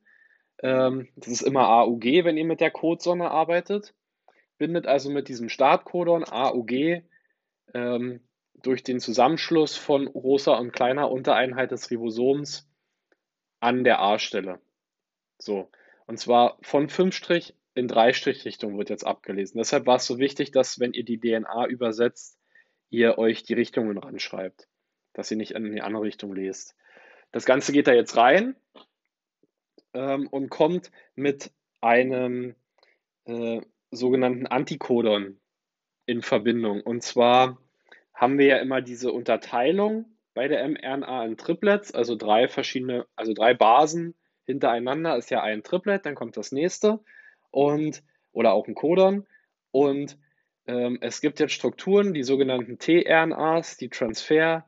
Ähm, das ist immer AUG, wenn ihr mit der Codesonne arbeitet. Bindet also mit diesem Startcodon AUG ähm, durch den Zusammenschluss von großer und kleiner Untereinheit des Ribosoms an der A-Stelle. So. Und zwar von 5' in 3' Richtung wird jetzt abgelesen. Deshalb war es so wichtig, dass, wenn ihr die DNA übersetzt, ihr euch die Richtungen ranschreibt, dass ihr nicht in die andere Richtung lest. Das Ganze geht da jetzt rein ähm, und kommt mit einem äh, sogenannten Antikodon in Verbindung. Und zwar haben wir ja immer diese Unterteilung bei der mRNA in Triplets, also drei verschiedene, also drei Basen hintereinander ist ja ein Triplet, dann kommt das nächste und oder auch ein Codon und ähm, es gibt jetzt Strukturen, die sogenannten tRNAs, die Transfer-RNAs,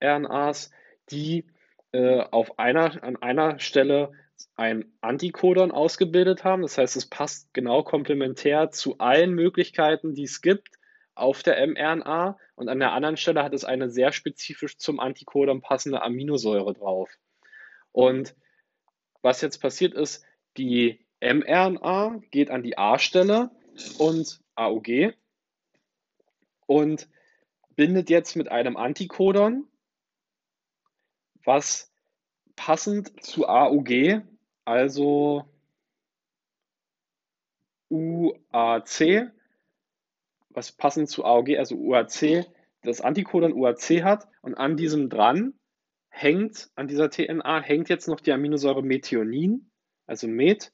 ähm, die äh, auf einer, an einer Stelle ein Antikodon ausgebildet haben. Das heißt, es passt genau komplementär zu allen Möglichkeiten, die es gibt auf der mRNA. Und an der anderen Stelle hat es eine sehr spezifisch zum Antikodon passende Aminosäure drauf. Und was jetzt passiert ist, die mRNA geht an die A-Stelle und AUG und bindet jetzt mit einem Antikodon, was passend zu AUG, also UAC, was passend zu AUG, also UAC, das Antikodon UAC hat und an diesem dran hängt, an dieser TNA hängt jetzt noch die Aminosäure Methionin, also Met,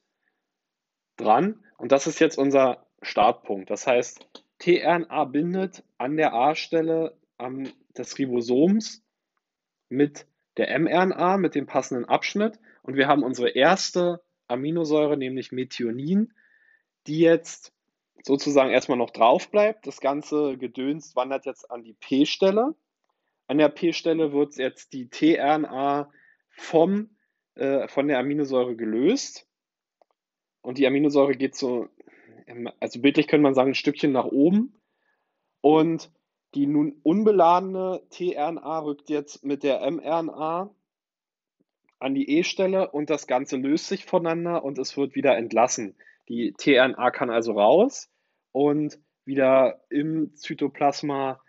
dran und das ist jetzt unser Startpunkt. Das heißt, tRNA bindet an der A-Stelle ähm, des Ribosoms mit der mRNA, mit dem passenden Abschnitt. Und wir haben unsere erste Aminosäure, nämlich Methionin, die jetzt sozusagen erstmal noch drauf bleibt. Das ganze Gedöns wandert jetzt an die P-Stelle. An der P-Stelle wird jetzt die tRNA vom, äh, von der Aminosäure gelöst. Und die Aminosäure geht so also bildlich könnte man sagen, ein Stückchen nach oben. Und die nun unbeladene tRNA rückt jetzt mit der mRNA an die E-Stelle und das Ganze löst sich voneinander und es wird wieder entlassen. Die tRNA kann also raus und wieder im Zytoplasma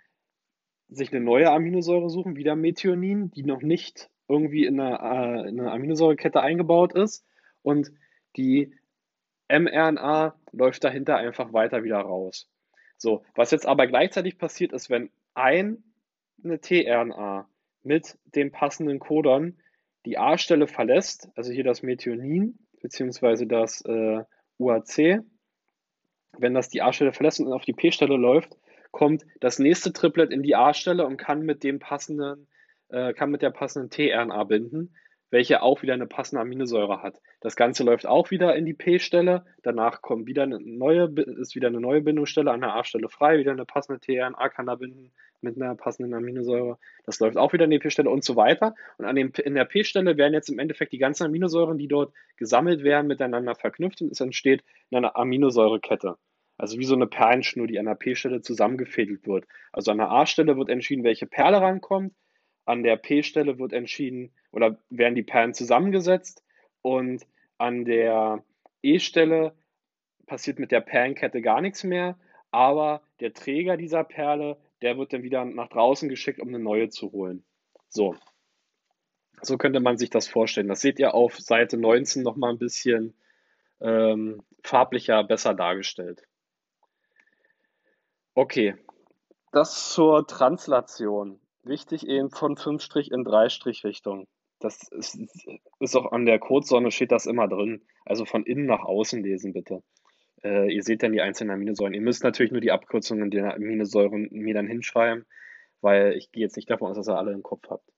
sich eine neue Aminosäure suchen, wieder Methionin, die noch nicht irgendwie in einer, äh, in einer Aminosäurekette eingebaut ist. Und die mRNA läuft dahinter einfach weiter wieder raus. So, was jetzt aber gleichzeitig passiert ist, wenn ein, eine tRNA mit dem passenden Codon die A-Stelle verlässt, also hier das Methionin beziehungsweise das äh, UAC, wenn das die A-Stelle verlässt und auf die P-Stelle läuft, kommt das nächste Triplet in die A-Stelle und kann mit dem passenden, äh, kann mit der passenden tRNA binden. welche auch wieder eine passende Aminosäure hat. Das Ganze läuft auch wieder in die P-Stelle, danach kommt wieder eine neue, ist wieder eine neue Bindungsstelle an der A-Stelle frei, wieder eine passende tRNA kann da binden mit einer passenden Aminosäure. Das läuft auch wieder in die P-Stelle und so weiter. Und an dem, in der P-Stelle werden jetzt im Endeffekt die ganzen Aminosäuren, die dort gesammelt werden, miteinander verknüpft und es entsteht eine Aminosäurekette. Also wie so eine Perlenschnur, die an der P-Stelle zusammengefädelt wird. Also an der A-Stelle wird entschieden, welche Perle rankommt. An der P-Stelle wird entschieden oder werden die Perlen zusammengesetzt. Und an der E-Stelle passiert mit der Perlenkette gar nichts mehr. Aber der Träger dieser Perle, der wird dann wieder nach draußen geschickt, um eine neue zu holen. So. So könnte man sich das vorstellen. Das seht ihr auf Seite 19 nochmal ein bisschen ähm, farblicher, besser dargestellt. Okay, das zur Translation. Wichtig eben von 5 in 3 Richtung. Das ist, ist auch an der Codesonne steht das immer drin. Also von innen nach außen lesen bitte. Äh, ihr seht dann die einzelnen Aminosäuren. Ihr müsst natürlich nur die Abkürzungen der Aminosäuren mir dann hinschreiben, weil ich gehe jetzt nicht davon aus, dass ihr alle im Kopf habt.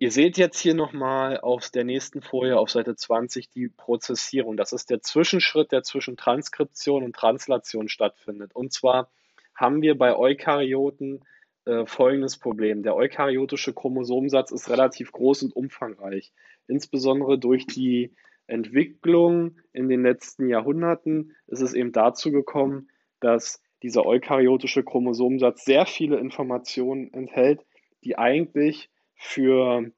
Ihr seht jetzt hier nochmal auf der nächsten Folie auf Seite 20 die Prozessierung. Das ist der Zwischenschritt, der zwischen Transkription und Translation stattfindet. Und zwar haben wir bei Eukaryoten äh, folgendes Problem. Der eukaryotische Chromosomsatz ist relativ groß und umfangreich. Insbesondere durch die Entwicklung in den letzten Jahrhunderten ist es eben dazu gekommen, dass dieser eukaryotische Chromosomsatz sehr viele Informationen enthält, die eigentlich für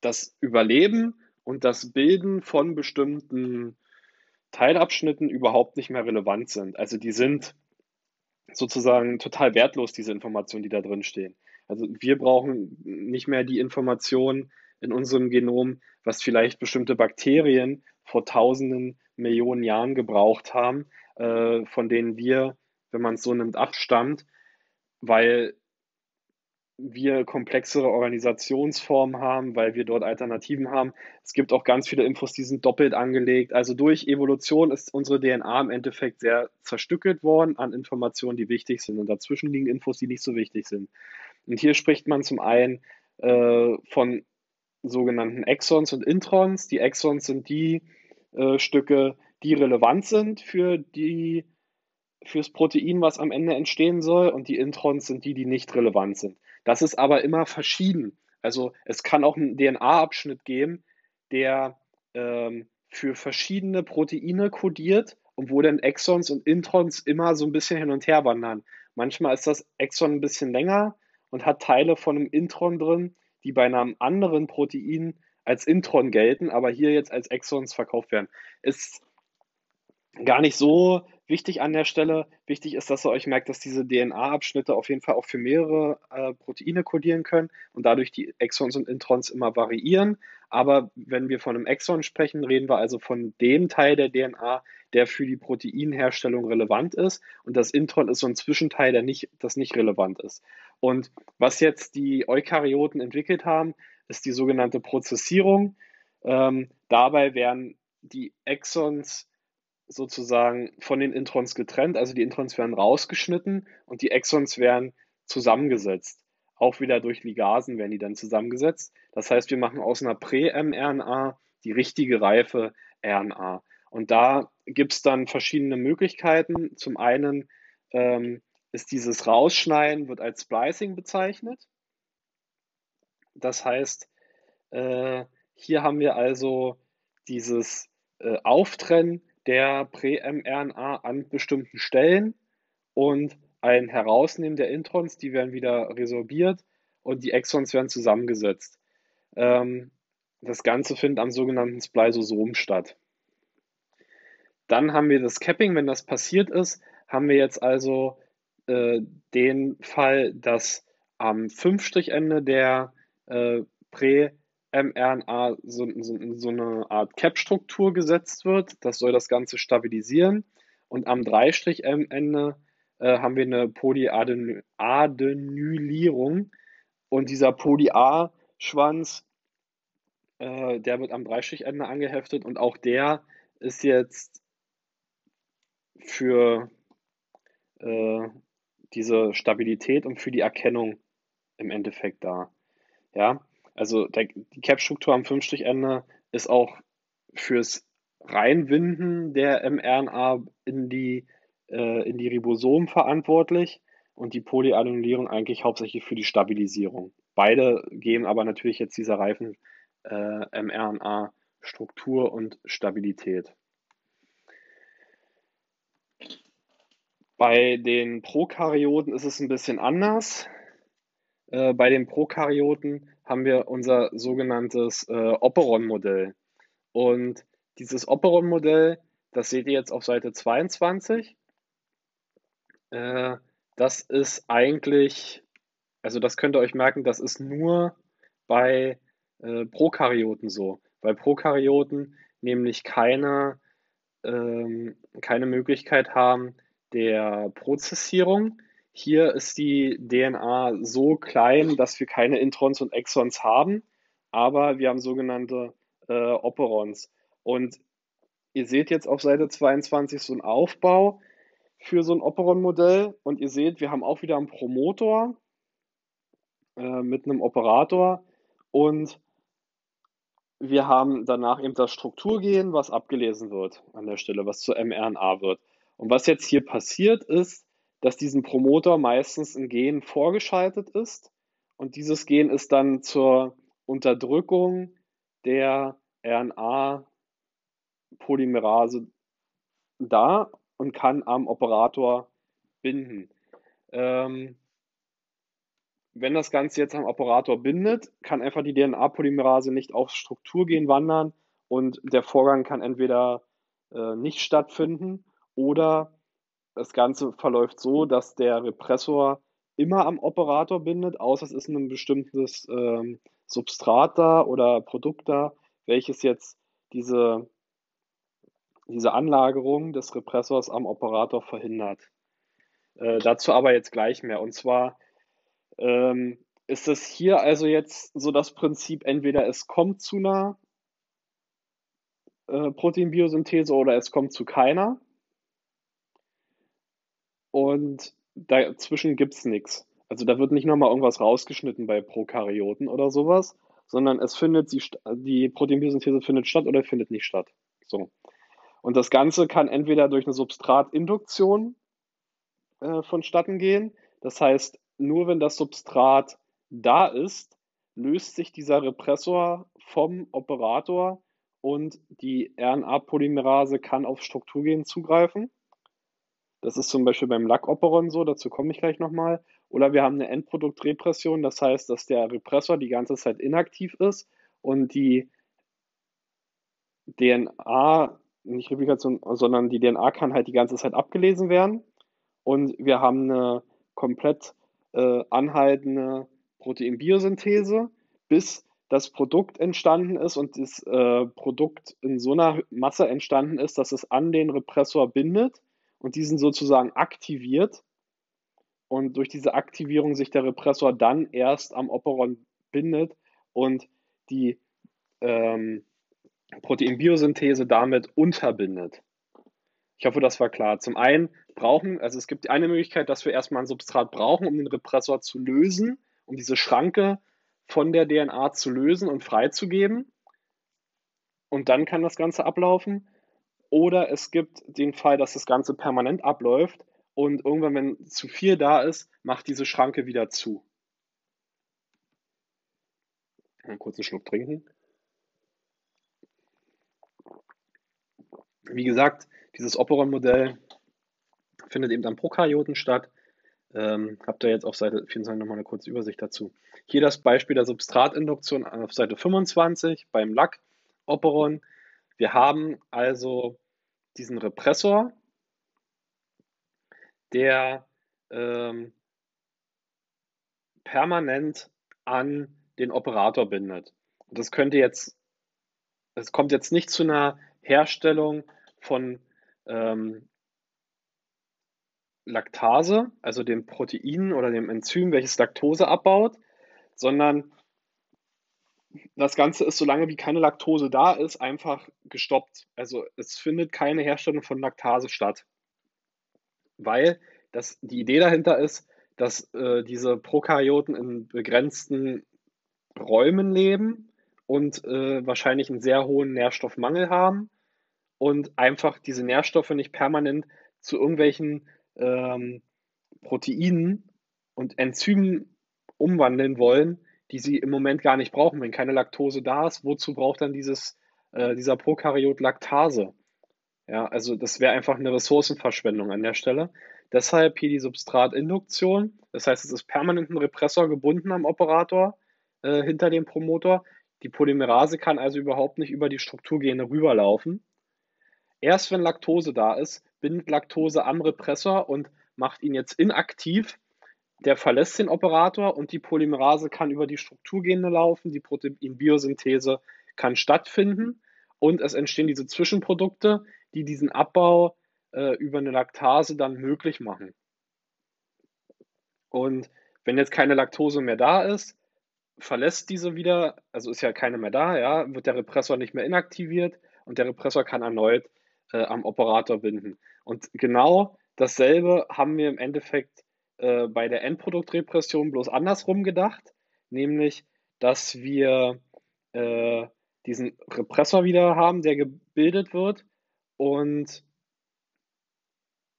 das Überleben und das Bilden von bestimmten Teilabschnitten überhaupt nicht mehr relevant sind. Also die sind sozusagen total wertlos, diese Informationen, die da drin stehen. Also wir brauchen nicht mehr die Informationen in unserem Genom, was vielleicht bestimmte Bakterien vor tausenden Millionen Jahren gebraucht haben, äh, von denen wir, wenn man es so nimmt, abstammt, weil wir komplexere Organisationsformen haben, weil wir dort Alternativen haben. Es gibt auch ganz viele Infos, die sind doppelt angelegt. Also durch Evolution ist unsere DNA im Endeffekt sehr zerstückelt worden an Informationen, die wichtig sind. Und dazwischen liegen Infos, die nicht so wichtig sind. Und hier spricht man zum einen äh, von sogenannten Exons und Introns. Die Exons sind die äh, Stücke, die relevant sind für die fürs Protein, was am Ende entstehen soll, und die Introns sind die, die nicht relevant sind. Das ist aber immer verschieden. Also es kann auch einen DNA-Abschnitt geben, der ähm, für verschiedene Proteine kodiert und wo dann Exons und Introns immer so ein bisschen hin und her wandern. Manchmal ist das Exon ein bisschen länger und hat Teile von einem Intron drin, die bei einem anderen Protein als Intron gelten, aber hier jetzt als Exons verkauft werden. Ist gar nicht so wichtig an der Stelle. Wichtig ist, dass ihr euch merkt, dass diese DNA-Abschnitte auf jeden Fall auch für mehrere äh, Proteine kodieren können und dadurch die Exons und Introns immer variieren. Aber wenn wir von einem Exon sprechen, reden wir also von dem Teil der DNA, der für die Proteinherstellung relevant ist. Und das Intron ist so ein Zwischenteil, der nicht, das nicht relevant ist. Und was jetzt die Eukaryoten entwickelt haben, ist die sogenannte Prozessierung. Ähm, dabei werden die Exons sozusagen von den Introns getrennt. Also die Introns werden rausgeschnitten und die Exons werden zusammengesetzt. Auch wieder durch Ligasen werden die dann zusammengesetzt. Das heißt, wir machen aus einer Prä-mRNA die richtige reife RNA. Und da gibt es dann verschiedene Möglichkeiten. Zum einen ähm, ist dieses Rausschneiden, wird als Splicing bezeichnet. Das heißt, äh, hier haben wir also dieses äh, Auftrennen der Prä-mRNA an bestimmten Stellen und ein Herausnehmen der Introns, die werden wieder resorbiert und die Exons werden zusammengesetzt. Ähm, das Ganze findet am sogenannten Spliceosom statt. Dann haben wir das Capping. Wenn das passiert ist, haben wir jetzt also äh, den Fall, dass am Fünfstrichende der äh, Prä- mRNA so, so, so eine Art Cap-Struktur gesetzt wird. Das soll das Ganze stabilisieren. Und am Dreistrich-M-Ende äh, haben wir eine Polyadenylierung. Und dieser Poly-A-Schwanz, äh, der wird am Dreistrichende angeheftet und auch der ist jetzt für äh, diese Stabilität und für die Erkennung im Endeffekt da. Ja, Also der, die Cap-Struktur am Fünfstrichende ist auch fürs Reinwinden der mRNA in die, äh, in die Ribosomen verantwortlich und die Polyannullierung eigentlich hauptsächlich für die Stabilisierung. Beide geben aber natürlich jetzt dieser reifen äh, mRNA Struktur und Stabilität. Bei den Prokaryoten ist es ein bisschen anders. Äh, bei den Prokaryoten haben wir unser sogenanntes äh, Operon-Modell. Und dieses Operon-Modell, das seht ihr jetzt auf Seite 22. Äh, das ist eigentlich, also das könnt ihr euch merken, das ist nur bei äh, Prokaryoten so. Bei Prokaryoten nämlich keine, ähm, keine Möglichkeit haben der Prozessierung. Hier ist die DNA so klein, dass wir keine Introns und Exons haben, aber wir haben sogenannte äh, Operons. Und ihr seht jetzt auf Seite 22 so einen Aufbau für so ein Operon-Modell und ihr seht, wir haben auch wieder einen Promotor äh, mit einem Operator und wir haben danach eben das Strukturgen, was abgelesen wird an der Stelle, was zur mRNA wird. Und was jetzt hier passiert ist, dass diesem Promoter meistens ein Gen vorgeschaltet ist und dieses Gen ist dann zur Unterdrückung der RNA-Polymerase da und kann am Operator binden. Ähm, wenn das Ganze jetzt am Operator bindet, kann einfach die DNA-Polymerase nicht aufs Strukturgen wandern und der Vorgang kann entweder äh, nicht stattfinden oder das Ganze verläuft so, dass der Repressor immer am Operator bindet, außer es ist ein bestimmtes ähm, Substrat da oder Produkt da, welches jetzt diese, diese Anlagerung des Repressors am Operator verhindert. Äh, dazu aber jetzt gleich mehr. Und zwar ähm, ist es hier also jetzt so das Prinzip, entweder es kommt zu einer äh, Proteinbiosynthese oder es kommt zu keiner. Und dazwischen gibt es nichts. Also da wird nicht nochmal irgendwas rausgeschnitten bei Prokaryoten oder sowas, sondern es findet die, die Proteinbiosynthese findet statt oder findet nicht statt. So. Und das Ganze kann entweder durch eine Substratinduktion äh, vonstatten gehen. Das heißt, nur wenn das Substrat da ist, löst sich dieser Repressor vom Operator und die RNA-Polymerase kann auf Strukturgen zugreifen. Das ist zum Beispiel beim Lackoperon so, dazu komme ich gleich nochmal. Oder wir haben eine Endproduktrepression, das heißt, dass der Repressor die ganze Zeit inaktiv ist und die DNA, nicht Replikation, sondern die DNA kann halt die ganze Zeit abgelesen werden. Und wir haben eine komplett äh, anhaltende Proteinbiosynthese, bis das Produkt entstanden ist und das äh, Produkt in so einer Masse entstanden ist, dass es an den Repressor bindet und diesen sozusagen aktiviert und durch diese Aktivierung sich der Repressor dann erst am Operon bindet und die ähm, Proteinbiosynthese damit unterbindet. Ich hoffe, das war klar. Zum einen brauchen, also es gibt eine Möglichkeit, dass wir erstmal ein Substrat brauchen, um den Repressor zu lösen, um diese Schranke von der DNA zu lösen und freizugeben. Und dann kann das Ganze ablaufen. Oder es gibt den Fall, dass das Ganze permanent abläuft und irgendwann, wenn zu viel da ist, macht diese Schranke wieder zu. Einen kurzen Schluck trinken. Wie gesagt, dieses Operon-Modell findet eben am Prokaryoten statt. Ähm, habt ihr jetzt auf Seite 24 nochmal eine kurze Übersicht dazu. Hier das Beispiel der Substratinduktion auf Seite 25 beim Lack-Operon. Wir haben also diesen Repressor, der ähm, permanent an den Operator bindet. Das könnte jetzt, es kommt jetzt nicht zu einer Herstellung von ähm, Laktase, also dem Protein oder dem Enzym, welches Laktose abbaut, sondern das Ganze ist, solange wie keine Laktose da ist, einfach gestoppt. Also es findet keine Herstellung von Laktase statt. Weil das, die Idee dahinter ist, dass äh, diese Prokaryoten in begrenzten Räumen leben und äh, wahrscheinlich einen sehr hohen Nährstoffmangel haben und einfach diese Nährstoffe nicht permanent zu irgendwelchen ähm, Proteinen und Enzymen umwandeln wollen, die sie im Moment gar nicht brauchen. Wenn keine Laktose da ist, wozu braucht dann dieses, äh, dieser Prokaryot Laktase? Ja, also das wäre einfach eine Ressourcenverschwendung an der Stelle. Deshalb hier die Substratinduktion. Das heißt, es ist permanent ein Repressor gebunden am Operator äh, hinter dem Promotor. Die Polymerase kann also überhaupt nicht über die Strukturgene rüberlaufen. Erst wenn Laktose da ist, bindet Laktose am Repressor und macht ihn jetzt inaktiv. Der verlässt den Operator und die Polymerase kann über die Strukturgene laufen. Die Proteinbiosynthese kann stattfinden und es entstehen diese Zwischenprodukte, die diesen Abbau äh, über eine Laktase dann möglich machen. Und wenn jetzt keine Laktose mehr da ist, verlässt diese wieder, also ist ja keine mehr da, ja, wird der Repressor nicht mehr inaktiviert und der Repressor kann erneut äh, am Operator binden. Und genau dasselbe haben wir im Endeffekt äh, bei der Endproduktrepression bloß andersrum gedacht, nämlich, dass wir äh, diesen Repressor wieder haben, der gebildet wird und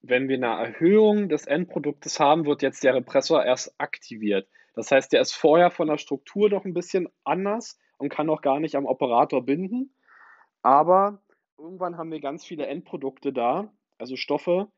wenn wir eine Erhöhung des Endproduktes haben, wird jetzt der Repressor erst aktiviert. Das heißt, der ist vorher von der Struktur doch ein bisschen anders und kann noch gar nicht am Operator binden. Aber irgendwann haben wir ganz viele Endprodukte da, also Stoffe,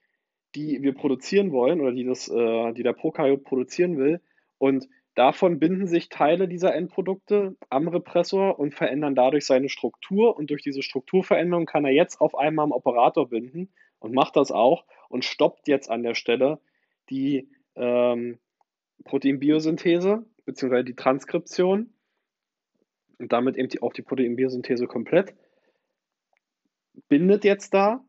die wir produzieren wollen oder die, das, äh, die der Prokaryot produzieren will. Und davon binden sich Teile dieser Endprodukte am Repressor und verändern dadurch seine Struktur. Und durch diese Strukturveränderung kann er jetzt auf einmal am Operator binden und macht das auch und stoppt jetzt an der Stelle die ähm, Proteinbiosynthese bzw. die Transkription und damit eben die, auch die Proteinbiosynthese komplett. Bindet jetzt da,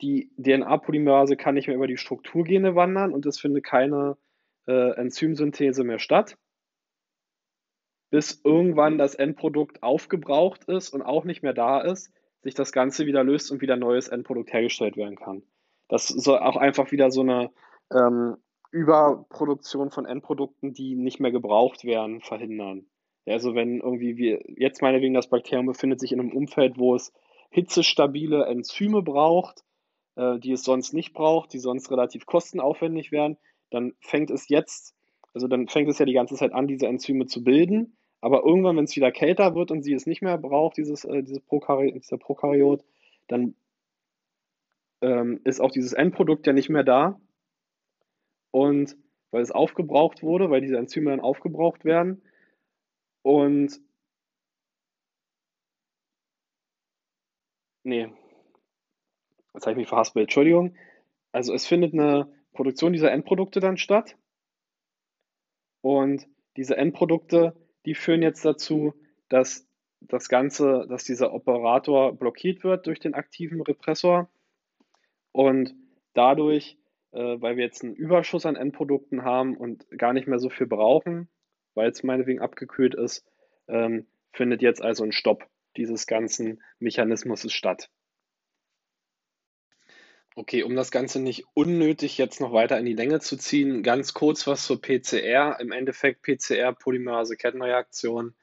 die DNA-Polymerase kann nicht mehr über die Strukturgene wandern und es findet keine äh, Enzymsynthese mehr statt, bis irgendwann das Endprodukt aufgebraucht ist und auch nicht mehr da ist, sich das Ganze wieder löst und wieder neues Endprodukt hergestellt werden kann. Das soll auch einfach wieder so eine ähm, Überproduktion von Endprodukten, die nicht mehr gebraucht werden, verhindern. Also wenn irgendwie wir, jetzt meinetwegen das Bakterium befindet sich in einem Umfeld, wo es hitzestabile Enzyme braucht, äh, die es sonst nicht braucht, die sonst relativ kostenaufwendig wären, dann fängt es jetzt, also dann fängt es ja die ganze Zeit an, diese Enzyme zu bilden. Aber irgendwann, wenn es wieder kälter wird und sie es nicht mehr braucht, dieses, äh, dieses Prokary dieser Prokaryot, dann ähm, ist auch dieses Endprodukt ja nicht mehr da. Und weil es aufgebraucht wurde, weil diese Enzyme dann aufgebraucht werden. Und nee, jetzt habe ich mich verhaspelt, Entschuldigung. Also es findet eine Produktion dieser Endprodukte dann statt. Und diese Endprodukte, die führen jetzt dazu, dass das Ganze, dass dieser Operator blockiert wird durch den aktiven Repressor und dadurch, äh, weil wir jetzt einen Überschuss an Endprodukten haben und gar nicht mehr so viel brauchen, weil es meinetwegen abgekühlt ist, ähm, findet jetzt also ein Stopp dieses ganzen Mechanismus statt. Okay, um das Ganze nicht unnötig jetzt noch weiter in die Länge zu ziehen, ganz kurz was zur PCR. Im Endeffekt PCR, Polymerase-Kettenreaktion,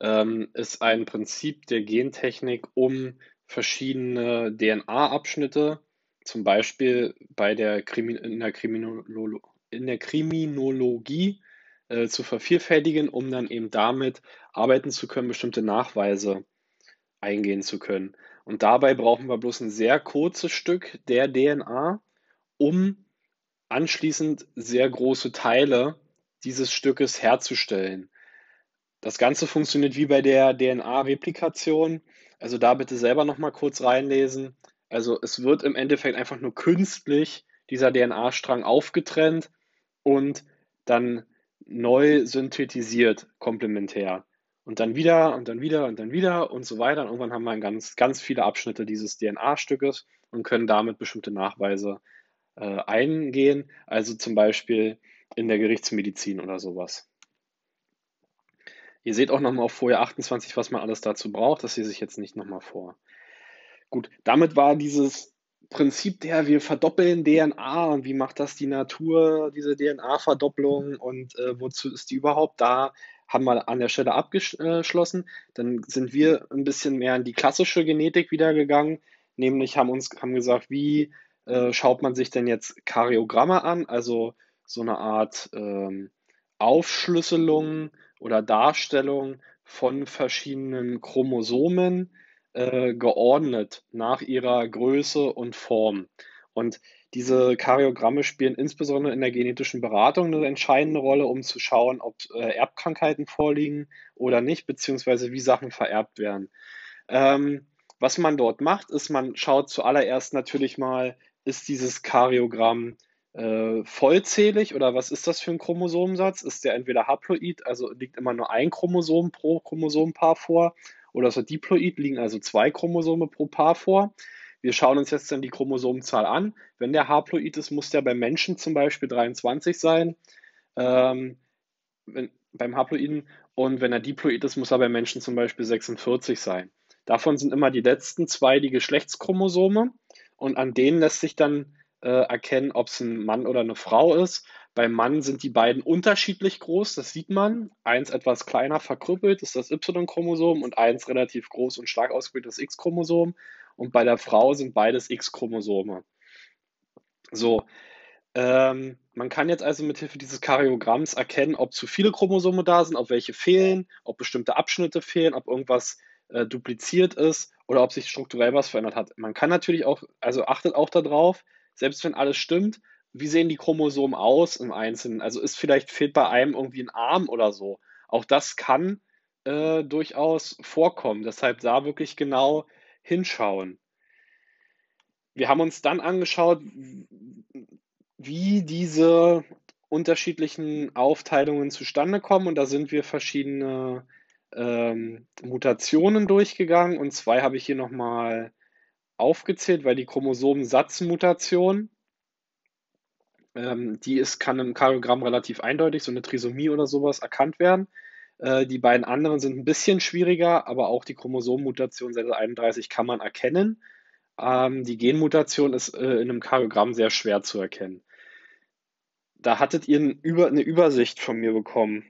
ähm, ist ein Prinzip der Gentechnik, um verschiedene DNA-Abschnitte, zum Beispiel bei der in, der in der Kriminologie, äh, zu vervielfältigen, um dann eben damit arbeiten zu können, bestimmte Nachweise eingehen zu können. Und dabei brauchen wir bloß ein sehr kurzes Stück der DNA, um anschließend sehr große Teile dieses Stückes herzustellen. Das Ganze funktioniert wie bei der DNA-Replikation. Also da bitte selber nochmal kurz reinlesen. Also es wird im Endeffekt einfach nur künstlich dieser DNA-Strang aufgetrennt und dann neu synthetisiert, komplementär und dann wieder und dann wieder und dann wieder und so weiter. Und irgendwann haben wir ganz, ganz viele Abschnitte dieses DNA-Stückes und können damit bestimmte Nachweise äh, eingehen, also zum Beispiel in der Gerichtsmedizin oder sowas. Ihr seht auch nochmal auf Folie 28, was man alles dazu braucht. Das lese ich jetzt nicht nochmal vor. Gut, damit war dieses Prinzip der, wir verdoppeln DNA und wie macht das die Natur, diese DNA-Verdopplung und äh, wozu ist die überhaupt da, haben wir an der Stelle abgeschlossen. Dann sind wir ein bisschen mehr in die klassische Genetik wieder gegangen, nämlich haben uns haben gesagt, wie äh, schaut man sich denn jetzt Karyogramme an, also so eine Art ähm, Aufschlüsselung oder Darstellung von verschiedenen Chromosomen äh, geordnet nach ihrer Größe und Form. Und diese Karyogramme spielen insbesondere in der genetischen Beratung eine entscheidende Rolle, um zu schauen, ob äh, Erbkrankheiten vorliegen oder nicht, beziehungsweise wie Sachen vererbt werden. Ähm, was man dort macht, ist, man schaut zuallererst natürlich mal, ist dieses Karyogramm äh, vollzählig oder was ist das für ein Chromosomensatz? Ist der entweder haploid, also liegt immer nur ein Chromosom pro Chromosompaar vor, oder ist er diploid, liegen also zwei Chromosome pro Paar vor. Wir schauen uns jetzt dann die Chromosomenzahl an. Wenn der haploid ist, muss der beim Menschen zum Beispiel 23 sein. Ähm, wenn, beim Haploiden und wenn er diploid ist, muss er beim Menschen zum Beispiel 46 sein. Davon sind immer die letzten zwei die Geschlechtschromosome und an denen lässt sich dann äh, erkennen, ob es ein Mann oder eine Frau ist. Beim Mann sind die beiden unterschiedlich groß, das sieht man. Eins etwas kleiner verkrüppelt, ist das Y-Chromosom und eins relativ groß und stark ausgebildetes X-Chromosom. Und bei der Frau sind beides X-Chromosome. So, ähm, man kann jetzt also mithilfe dieses Karyogramms erkennen, ob zu viele Chromosome da sind, ob welche fehlen, ob bestimmte Abschnitte fehlen, ob irgendwas äh, dupliziert ist oder ob sich strukturell was verändert hat. Man kann natürlich auch, also achtet auch darauf, selbst wenn alles stimmt, wie sehen die Chromosomen aus im Einzelnen? Also ist vielleicht fehlt bei einem irgendwie ein Arm oder so. Auch das kann äh, durchaus vorkommen. Deshalb da wirklich genau hinschauen. Wir haben uns dann angeschaut, wie diese unterschiedlichen Aufteilungen zustande kommen und da sind wir verschiedene ähm, Mutationen durchgegangen und zwei habe ich hier nochmal aufgezählt, weil die Chromosomensatzmutation, ähm, die ist, kann im Karyogramm relativ eindeutig, so eine Trisomie oder sowas, erkannt werden. Äh, die beiden anderen sind ein bisschen schwieriger, aber auch die Chromosomenmutation Seite 31 kann man erkennen. Ähm, die Genmutation ist äh, in einem Karyogramm sehr schwer zu erkennen. Da hattet ihr ein Über, eine Übersicht von mir bekommen.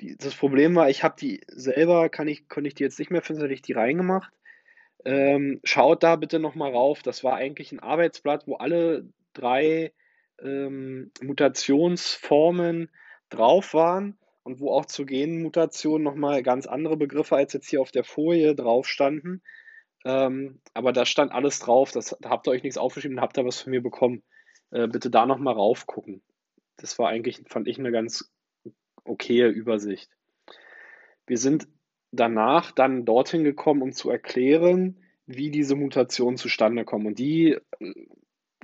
Die, das Problem war, ich habe die selber, kann ich, konnte ich die jetzt nicht mehr finden, hätte ich die reingemacht. Ähm, schaut da bitte nochmal rauf. Das war eigentlich ein Arbeitsblatt, wo alle drei ähm, Mutationsformen drauf waren und wo auch zu Genmutationen nochmal ganz andere Begriffe als jetzt hier auf der Folie drauf standen. Ähm, aber da stand alles drauf. Das, da habt ihr euch nichts aufgeschrieben, habt ihr was von mir bekommen. Äh, bitte da nochmal rauf gucken. Das war eigentlich, fand ich, eine ganz okaye Übersicht. Wir sind danach dann dorthin gekommen, um zu erklären, wie diese Mutationen zustande kommen. Und die äh,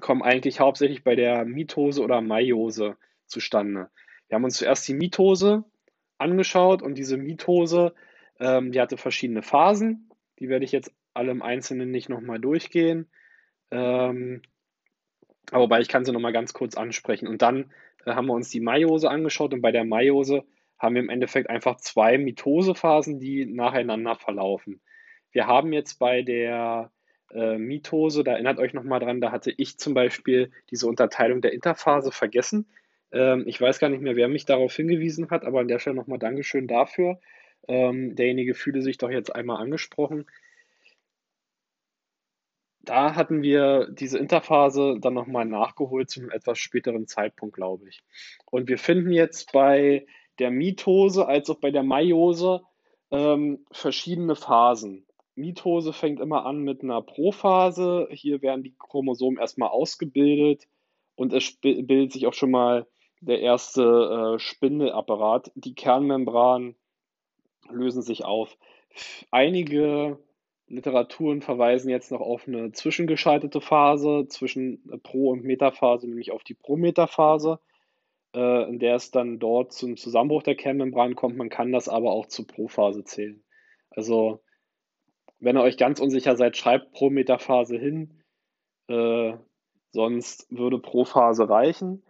kommen eigentlich hauptsächlich bei der Mitose oder Meiose zustande. Wir haben uns zuerst die Mitose angeschaut und diese Mitose, ähm, die hatte verschiedene Phasen. Die werde ich jetzt alle im Einzelnen nicht nochmal durchgehen. Ähm, aber wobei ich kann sie nochmal ganz kurz ansprechen. Und dann äh, haben wir uns die Meiose angeschaut und bei der Meiose haben wir im Endeffekt einfach zwei Mitosephasen, die nacheinander verlaufen. Wir haben jetzt bei der äh, Mitose, da erinnert euch nochmal dran, da hatte ich zum Beispiel diese Unterteilung der Interphase vergessen. Ähm, ich weiß gar nicht mehr, wer mich darauf hingewiesen hat, aber an der Stelle nochmal Dankeschön dafür. Ähm, derjenige fühle sich doch jetzt einmal angesprochen. Da hatten wir diese Interphase dann nochmal nachgeholt zu einem etwas späteren Zeitpunkt, glaube ich. Und wir finden jetzt bei der Mitose als auch bei der Meiose ähm, verschiedene Phasen. Mitose fängt immer an mit einer Prophase. Hier werden die Chromosomen erstmal ausgebildet und es bildet sich auch schon mal der erste äh, Spindelapparat. Die Kernmembranen lösen sich auf. Einige Literaturen verweisen jetzt noch auf eine zwischengeschaltete Phase zwischen Pro- und Metaphase, nämlich auf die Prometaphase äh, in der es dann dort zum Zusammenbruch der Kernmembran kommt. Man kann das aber auch zur Prophase zählen. Also, wenn ihr euch ganz unsicher seid, schreibt pro Metaphase hin. Äh, sonst würde Prophase reichen.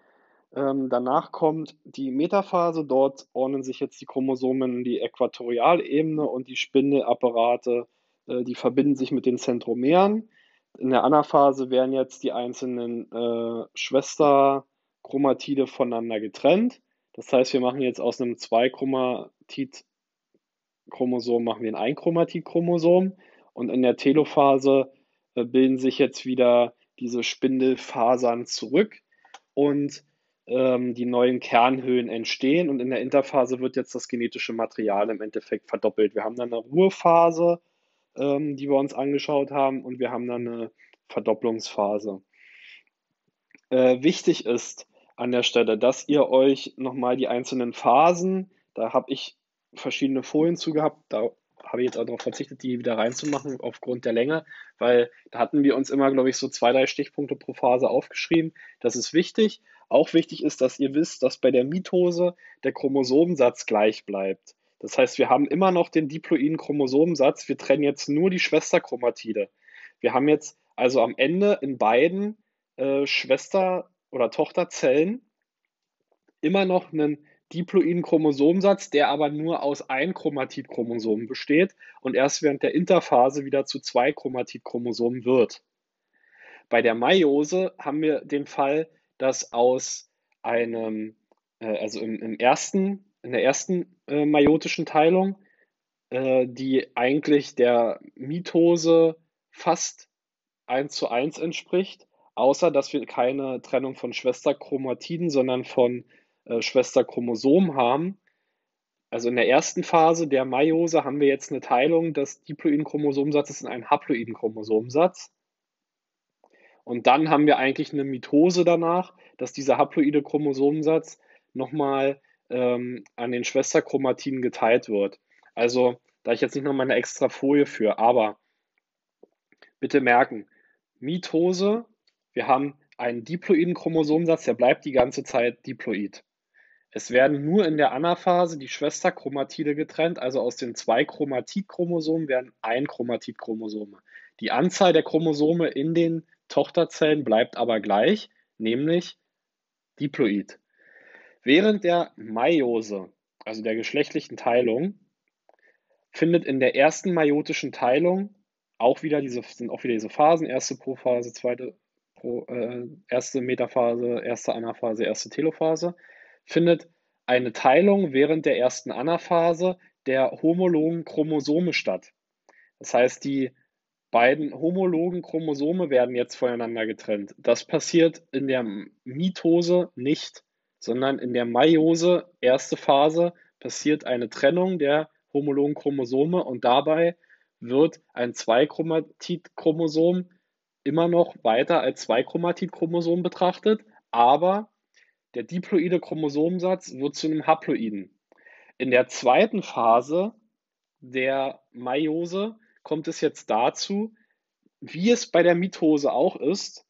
Ähm, danach kommt die Metaphase. Dort ordnen sich jetzt die Chromosomen in die Äquatorialebene und die Spindelapparate, äh, die verbinden sich mit den Zentromeren. In der Anaphase werden jetzt die einzelnen äh, Schwester- Chromatide voneinander getrennt. Das heißt, wir machen jetzt aus einem 2 Chromatid-Chromosom machen wir ein Einchromatid-Chromosom und in der Telophase äh, bilden sich jetzt wieder diese Spindelfasern zurück und ähm, die neuen Kernhöhen entstehen und in der Interphase wird jetzt das genetische Material im Endeffekt verdoppelt. Wir haben dann eine Ruhephase, ähm, die wir uns angeschaut haben und wir haben dann eine Verdopplungsphase. Äh, wichtig ist an der Stelle, dass ihr euch nochmal die einzelnen Phasen, da habe ich verschiedene Folien zu gehabt, da habe ich jetzt auch darauf verzichtet, die wieder reinzumachen aufgrund der Länge, weil da hatten wir uns immer, glaube ich, so zwei, drei Stichpunkte pro Phase aufgeschrieben. Das ist wichtig. Auch wichtig ist, dass ihr wisst, dass bei der Mitose der Chromosomensatz gleich bleibt. Das heißt, wir haben immer noch den diploiden Chromosomensatz. Wir trennen jetzt nur die Schwesterchromatide. Wir haben jetzt also am Ende in beiden äh, Schwester- oder Tochterzellen immer noch einen diploiden Chromosomensatz, der aber nur aus ein Chromatidchromosom besteht und erst während der Interphase wieder zu zwei Chromatidchromosomen wird. Bei der Meiose haben wir den Fall, dass aus einem, äh, also im, im, ersten, in der ersten äh, meiotischen Teilung, äh, die eigentlich der Mitose fast eins zu eins entspricht, außer dass wir keine Trennung von Schwesterchromatiden, sondern von äh, Schwesterchromosomen haben. Also in der ersten Phase der Meiose haben wir jetzt eine Teilung des diploiden Chromosomensatzes in einen haploiden Chromosomensatz. Und dann haben wir eigentlich eine Mitose danach, dass dieser haploide Chromosomensatz nochmal ähm, an den Schwesterchromatiden geteilt wird. Also, da ich jetzt nicht nochmal eine extra Folie für, aber bitte merken, Mitose, wir haben einen diploiden Chromosomensatz, der bleibt die ganze Zeit diploid. Es werden nur in der Anaphase die Schwesterchromatide getrennt, also aus den zwei Chromatidchromosomen werden ein Chromatidchromosome. Die Anzahl der Chromosome in den Tochterzellen bleibt aber gleich, nämlich diploid. Während der Meiose, also der geschlechtlichen Teilung, findet in der ersten meiotischen Teilung auch wieder diese, sind auch wieder diese Phasen, erste Prophase, zweite Pro, äh, erste Metaphase, erste Anaphase, erste Telophase, findet eine Teilung während der ersten Anaphase der homologen Chromosome statt. Das heißt, die beiden homologen Chromosome werden jetzt voneinander getrennt. Das passiert in der Mitose nicht, sondern in der Meiose, erste Phase, passiert eine Trennung der homologen Chromosome und dabei wird ein Zweichromatid-Chromosom immer noch weiter als Zweichromatid-Chromosom betrachtet, aber der diploide Chromosomensatz wird zu einem Haploiden. In der zweiten Phase der Meiose kommt es jetzt dazu, wie es bei der Mitose auch ist,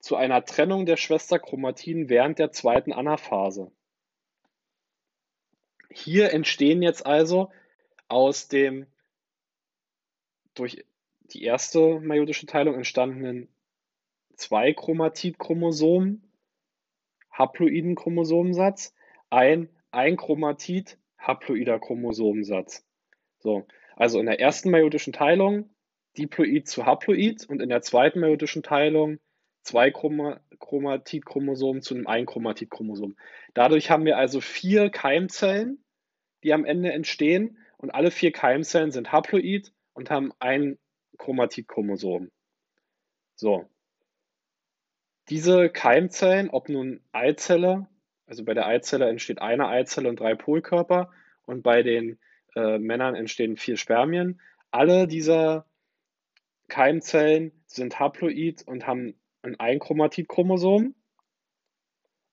zu einer Trennung der Schwesterchromatiden während der zweiten Anaphase. Hier entstehen jetzt also aus dem durch die erste meiotische Teilung entstandenen zwei Chromatid-Chromosomen, haploiden Chromosomensatz, ein Einchromatid haploider Chromosomensatz. So, also in der ersten meiotischen Teilung Diploid zu Haploid und in der zweiten meiotischen Teilung zwei Chromatidchromosomen zu einem Einchromatidchromosom. Dadurch haben wir also vier Keimzellen, die am Ende entstehen und alle vier Keimzellen sind haploid und haben ein Chromatidchromosom. So. Diese Keimzellen, ob nun Eizelle, also bei der Eizelle entsteht eine Eizelle und drei Polkörper und bei den äh, Männern entstehen vier Spermien. Alle dieser Keimzellen sind haploid und haben ein Einchromatid-Chromosom.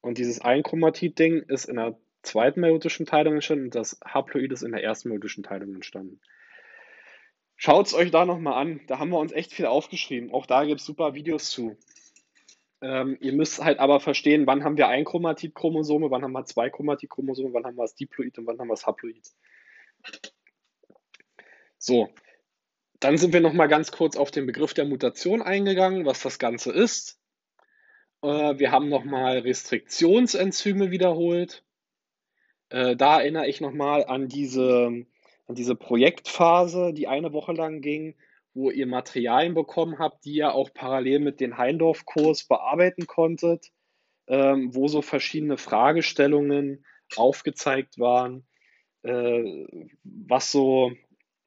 Und dieses Einchromatid-Ding ist in der zweiten meiotischen Teilung entstanden und das Haploid ist in der ersten meiotischen Teilung entstanden. Schaut es euch da nochmal an. Da haben wir uns echt viel aufgeschrieben. Auch da gibt es super Videos zu. Ähm, ihr müsst halt aber verstehen, wann haben wir ein Chromatid-Chromosome, wann haben wir zwei Chromatid-Chromosome, wann haben wir das Diploid und wann haben wir das Haploid. So, dann sind wir noch mal ganz kurz auf den Begriff der Mutation eingegangen, was das Ganze ist. Äh, wir haben noch mal Restriktionsenzyme wiederholt. Äh, da erinnere ich noch mal an diese, an diese Projektphase, die eine Woche lang ging, wo ihr Materialien bekommen habt, die ihr auch parallel mit dem Heindorf-Kurs bearbeiten konntet, ähm, wo so verschiedene Fragestellungen aufgezeigt waren äh, was so,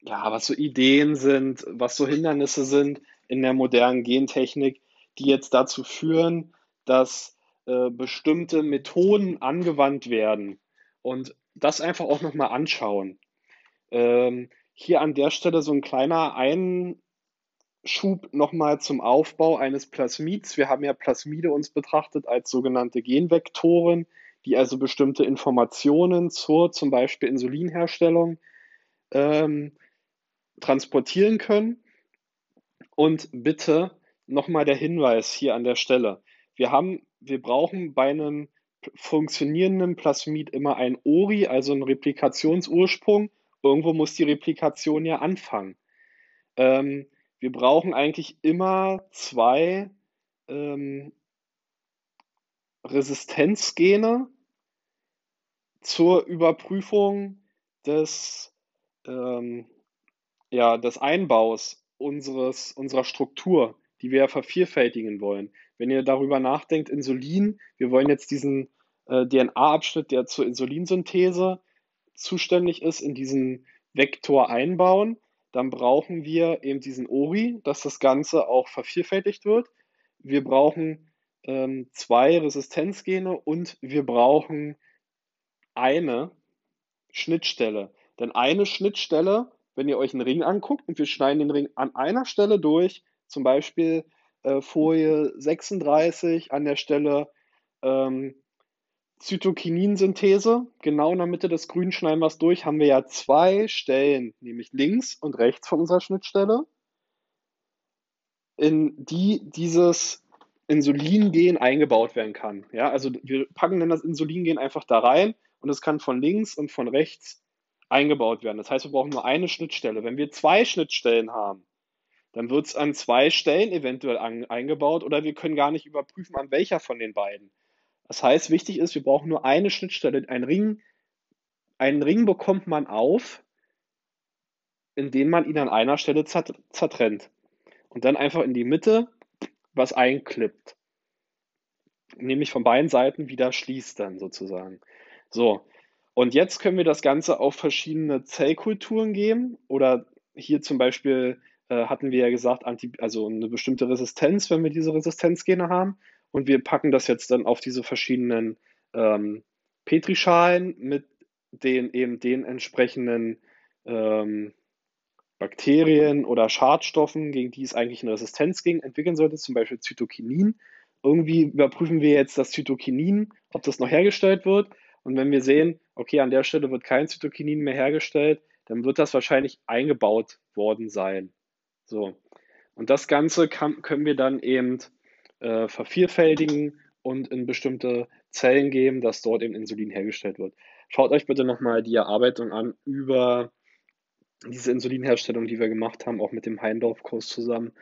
ja, was so Ideen sind, was so Hindernisse sind in der modernen Gentechnik, die jetzt dazu führen, dass äh, bestimmte Methoden angewandt werden und das einfach auch nochmal anschauen. Ähm, hier an der Stelle so ein kleiner Einschub nochmal zum Aufbau eines Plasmids. Wir haben ja Plasmide uns betrachtet als sogenannte Genvektoren, die also bestimmte Informationen zur zum Beispiel Insulinherstellung ähm, transportieren können. Und bitte nochmal der Hinweis hier an der Stelle. Wir haben wir brauchen bei einem funktionierenden Plasmid immer ein ORI, also einen Replikationsursprung. Irgendwo muss die Replikation ja anfangen. Ähm, wir brauchen eigentlich immer zwei ähm, Resistenzgene zur Überprüfung des, ähm, ja, des Einbaus unseres, unserer Struktur, die wir vervielfältigen wollen. Wenn ihr darüber nachdenkt, Insulin, wir wollen jetzt diesen äh, DNA-Abschnitt, der zur Insulinsynthese zuständig ist, in diesen Vektor einbauen, dann brauchen wir eben diesen ORI, dass das Ganze auch vervielfältigt wird. Wir brauchen ähm, zwei Resistenzgene und wir brauchen eine Schnittstelle. Denn eine Schnittstelle, wenn ihr euch einen Ring anguckt und wir schneiden den Ring an einer Stelle durch, zum Beispiel äh, Folie 36 an der Stelle ähm, Zytokininsynthese, genau in der Mitte des grünen Schneimers durch, haben wir ja zwei Stellen, nämlich links und rechts von unserer Schnittstelle, in die dieses Insulingen eingebaut werden kann. Ja, also wir packen dann das Insulingen einfach da rein und es kann von links und von rechts eingebaut werden. Das heißt, wir brauchen nur eine Schnittstelle. Wenn wir zwei Schnittstellen haben, dann wird es an zwei Stellen eventuell an, eingebaut oder wir können gar nicht überprüfen, an welcher von den beiden. Das heißt, wichtig ist, wir brauchen nur eine Schnittstelle. Ein Ring, einen Ring bekommt man auf, indem man ihn an einer Stelle zertrennt. Und dann einfach in die Mitte was einklippt. Nämlich von beiden Seiten wieder schließt dann sozusagen. So. Und jetzt können wir das Ganze auf verschiedene Zellkulturen geben oder hier zum Beispiel äh, hatten wir ja gesagt, anti, also eine bestimmte Resistenz, wenn wir diese Resistenzgene haben. Und wir packen das jetzt dann auf diese verschiedenen ähm, Petrischalen mit den eben den entsprechenden ähm, Bakterien oder Schadstoffen, gegen die es eigentlich eine Resistenz gegen entwickeln sollte, zum Beispiel Zytokinin. Irgendwie überprüfen wir jetzt das Zytokinin, ob das noch hergestellt wird. Und wenn wir sehen, okay, an der Stelle wird kein Zytokinin mehr hergestellt, dann wird das wahrscheinlich eingebaut worden sein. So. Und das Ganze kann, können wir dann eben äh, vervielfältigen und in bestimmte Zellen geben, dass dort eben Insulin hergestellt wird. Schaut euch bitte nochmal die Erarbeitung an über diese Insulinherstellung, die wir gemacht haben, auch mit dem Heindorf-Kurs zusammen.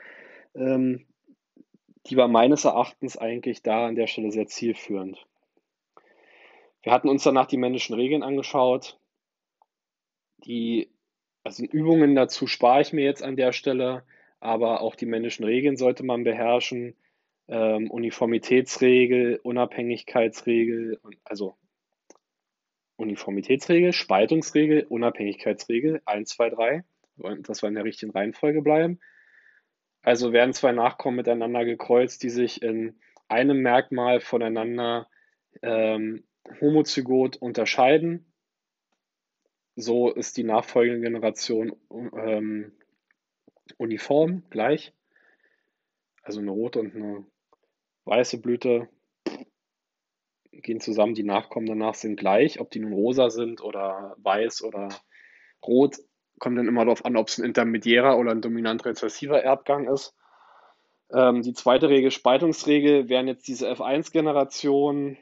Ähm, die war meines Erachtens eigentlich da an der Stelle sehr zielführend. Wir hatten uns danach die männlichen Regeln angeschaut. Die also Übungen dazu spare ich mir jetzt an der Stelle, aber auch die männlichen Regeln sollte man beherrschen. Ähm, Uniformitätsregel, Unabhängigkeitsregel, also Uniformitätsregel, Spaltungsregel, Unabhängigkeitsregel, 1, 2, 3, dass wir in der richtigen Reihenfolge bleiben. Also werden zwei Nachkommen miteinander gekreuzt, die sich in einem Merkmal voneinander ähm, homozygot unterscheiden so ist die nachfolgende Generation ähm, uniform, gleich. Also eine rote und eine weiße Blüte gehen zusammen, die Nachkommen danach sind gleich. Ob die nun rosa sind oder weiß oder rot, kommt dann immer darauf an, ob es ein intermediärer oder ein dominant-rezessiver Erbgang ist. Ähm, die zweite Regel, Spaltungsregel, werden jetzt diese F1-Generationen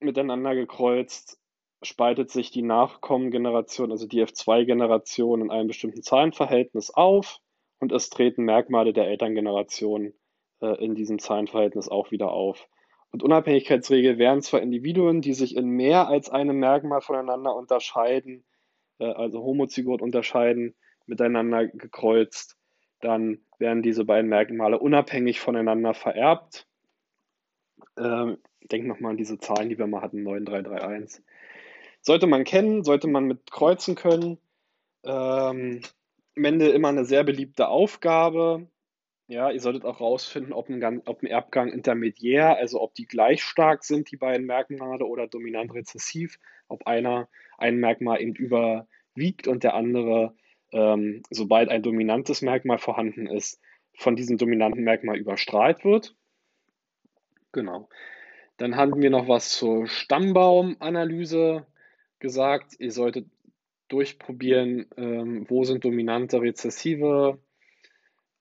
miteinander gekreuzt spaltet sich die Nachkommengeneration, also die F2-Generation, in einem bestimmten Zahlenverhältnis auf und es treten Merkmale der Elterngeneration äh, in diesem Zahlenverhältnis auch wieder auf. Und Unabhängigkeitsregel wären zwar Individuen, die sich in mehr als einem Merkmal voneinander unterscheiden, äh, also homozygot unterscheiden, miteinander gekreuzt, dann werden diese beiden Merkmale unabhängig voneinander vererbt. Ähm, denk nochmal an diese Zahlen, die wir mal hatten, 9331. sollte man kennen, sollte man mit kreuzen können. Ähm, am Ende immer eine sehr beliebte Aufgabe. Ja, ihr solltet auch rausfinden, ob ein, ob ein Erbgang intermediär, also ob die gleich stark sind, die beiden Merkmale, oder dominant rezessiv, ob einer ein Merkmal eben überwiegt und der andere, ähm, sobald ein dominantes Merkmal vorhanden ist, von diesem dominanten Merkmal überstrahlt wird. Genau. Dann hatten wir noch was zur Stammbaumanalyse gesagt. Ihr solltet durchprobieren, ähm, wo sind dominante rezessive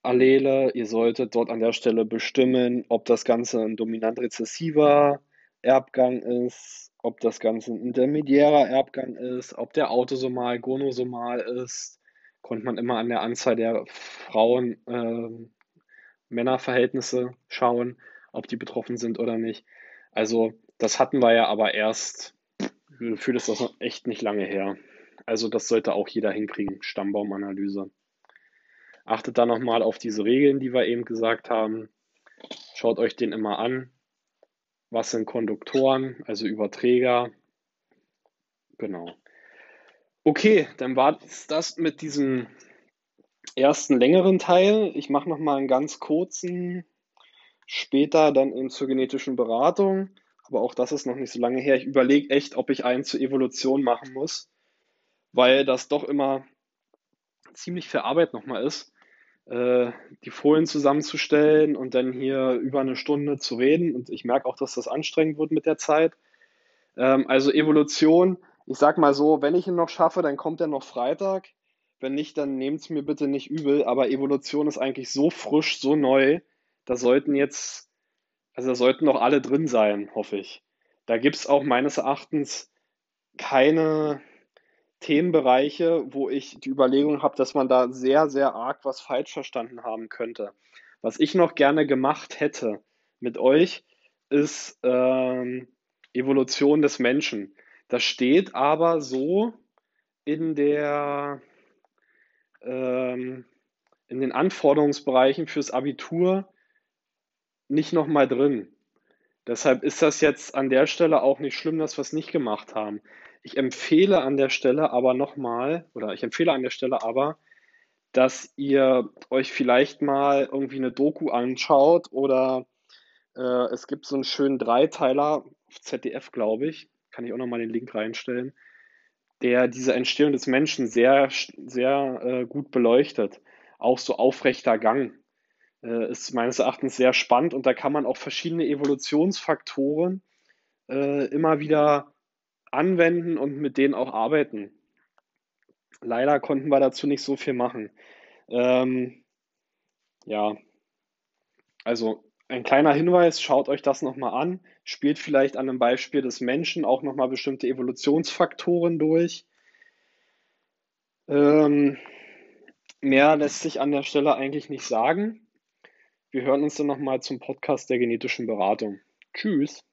Allele. Ihr solltet dort an der Stelle bestimmen, ob das Ganze ein dominant rezessiver Erbgang ist, ob das Ganze ein intermediärer Erbgang ist, ob der autosomal, gonosomal ist. Konnte man immer an der Anzahl der Frauen, äh, Männerverhältnisse schauen, ob die betroffen sind oder nicht. Also, das hatten wir ja aber erst, gefühlt ist das noch echt nicht lange her. Also, das sollte auch jeder hinkriegen, Stammbaumanalyse. Achtet da nochmal auf diese Regeln, die wir eben gesagt haben. Schaut euch den immer an. Was sind Konduktoren, also Überträger? Genau. Okay, dann war es das mit diesem ersten längeren Teil. Ich mache nochmal einen ganz kurzen, später dann eben zur genetischen Beratung. Aber auch das ist noch nicht so lange her. Ich überlege echt, ob ich einen zur Evolution machen muss, weil das doch immer ziemlich viel Arbeit nochmal ist die Folien zusammenzustellen und dann hier über eine Stunde zu reden. Und ich merke auch, dass das anstrengend wird mit der Zeit. Ähm, also Evolution, ich sag mal so, wenn ich ihn noch schaffe, dann kommt er noch Freitag. Wenn nicht, dann nehmt es mir bitte nicht übel. Aber Evolution ist eigentlich so frisch, so neu. Da sollten jetzt, also da sollten noch alle drin sein, hoffe ich. Da gibt es auch meines Erachtens keine, Themenbereiche, wo ich die Überlegung habe, dass man da sehr, sehr arg was falsch verstanden haben könnte. Was ich noch gerne gemacht hätte mit euch, ist ähm, Evolution des Menschen. Das steht aber so in der ähm, in den Anforderungsbereichen fürs Abitur nicht nochmal drin. Deshalb ist das jetzt an der Stelle auch nicht schlimm, dass wir es nicht gemacht haben. Ich empfehle an der Stelle aber nochmal, oder ich empfehle an der Stelle aber, dass ihr euch vielleicht mal irgendwie eine Doku anschaut oder äh, es gibt so einen schönen Dreiteiler auf ZDF, glaube ich, kann ich auch nochmal den Link reinstellen, der diese Entstehung des Menschen sehr, sehr äh, gut beleuchtet. Auch so aufrechter Gang äh, ist meines Erachtens sehr spannend. Und da kann man auch verschiedene Evolutionsfaktoren äh, immer wieder anwenden und mit denen auch arbeiten. Leider konnten wir dazu nicht so viel machen. Ähm, ja, also ein kleiner Hinweis, schaut euch das nochmal an, spielt vielleicht an einem Beispiel des Menschen auch nochmal bestimmte Evolutionsfaktoren durch. Ähm, mehr lässt sich an der Stelle eigentlich nicht sagen. Wir hören uns dann nochmal zum Podcast der genetischen Beratung. Tschüss.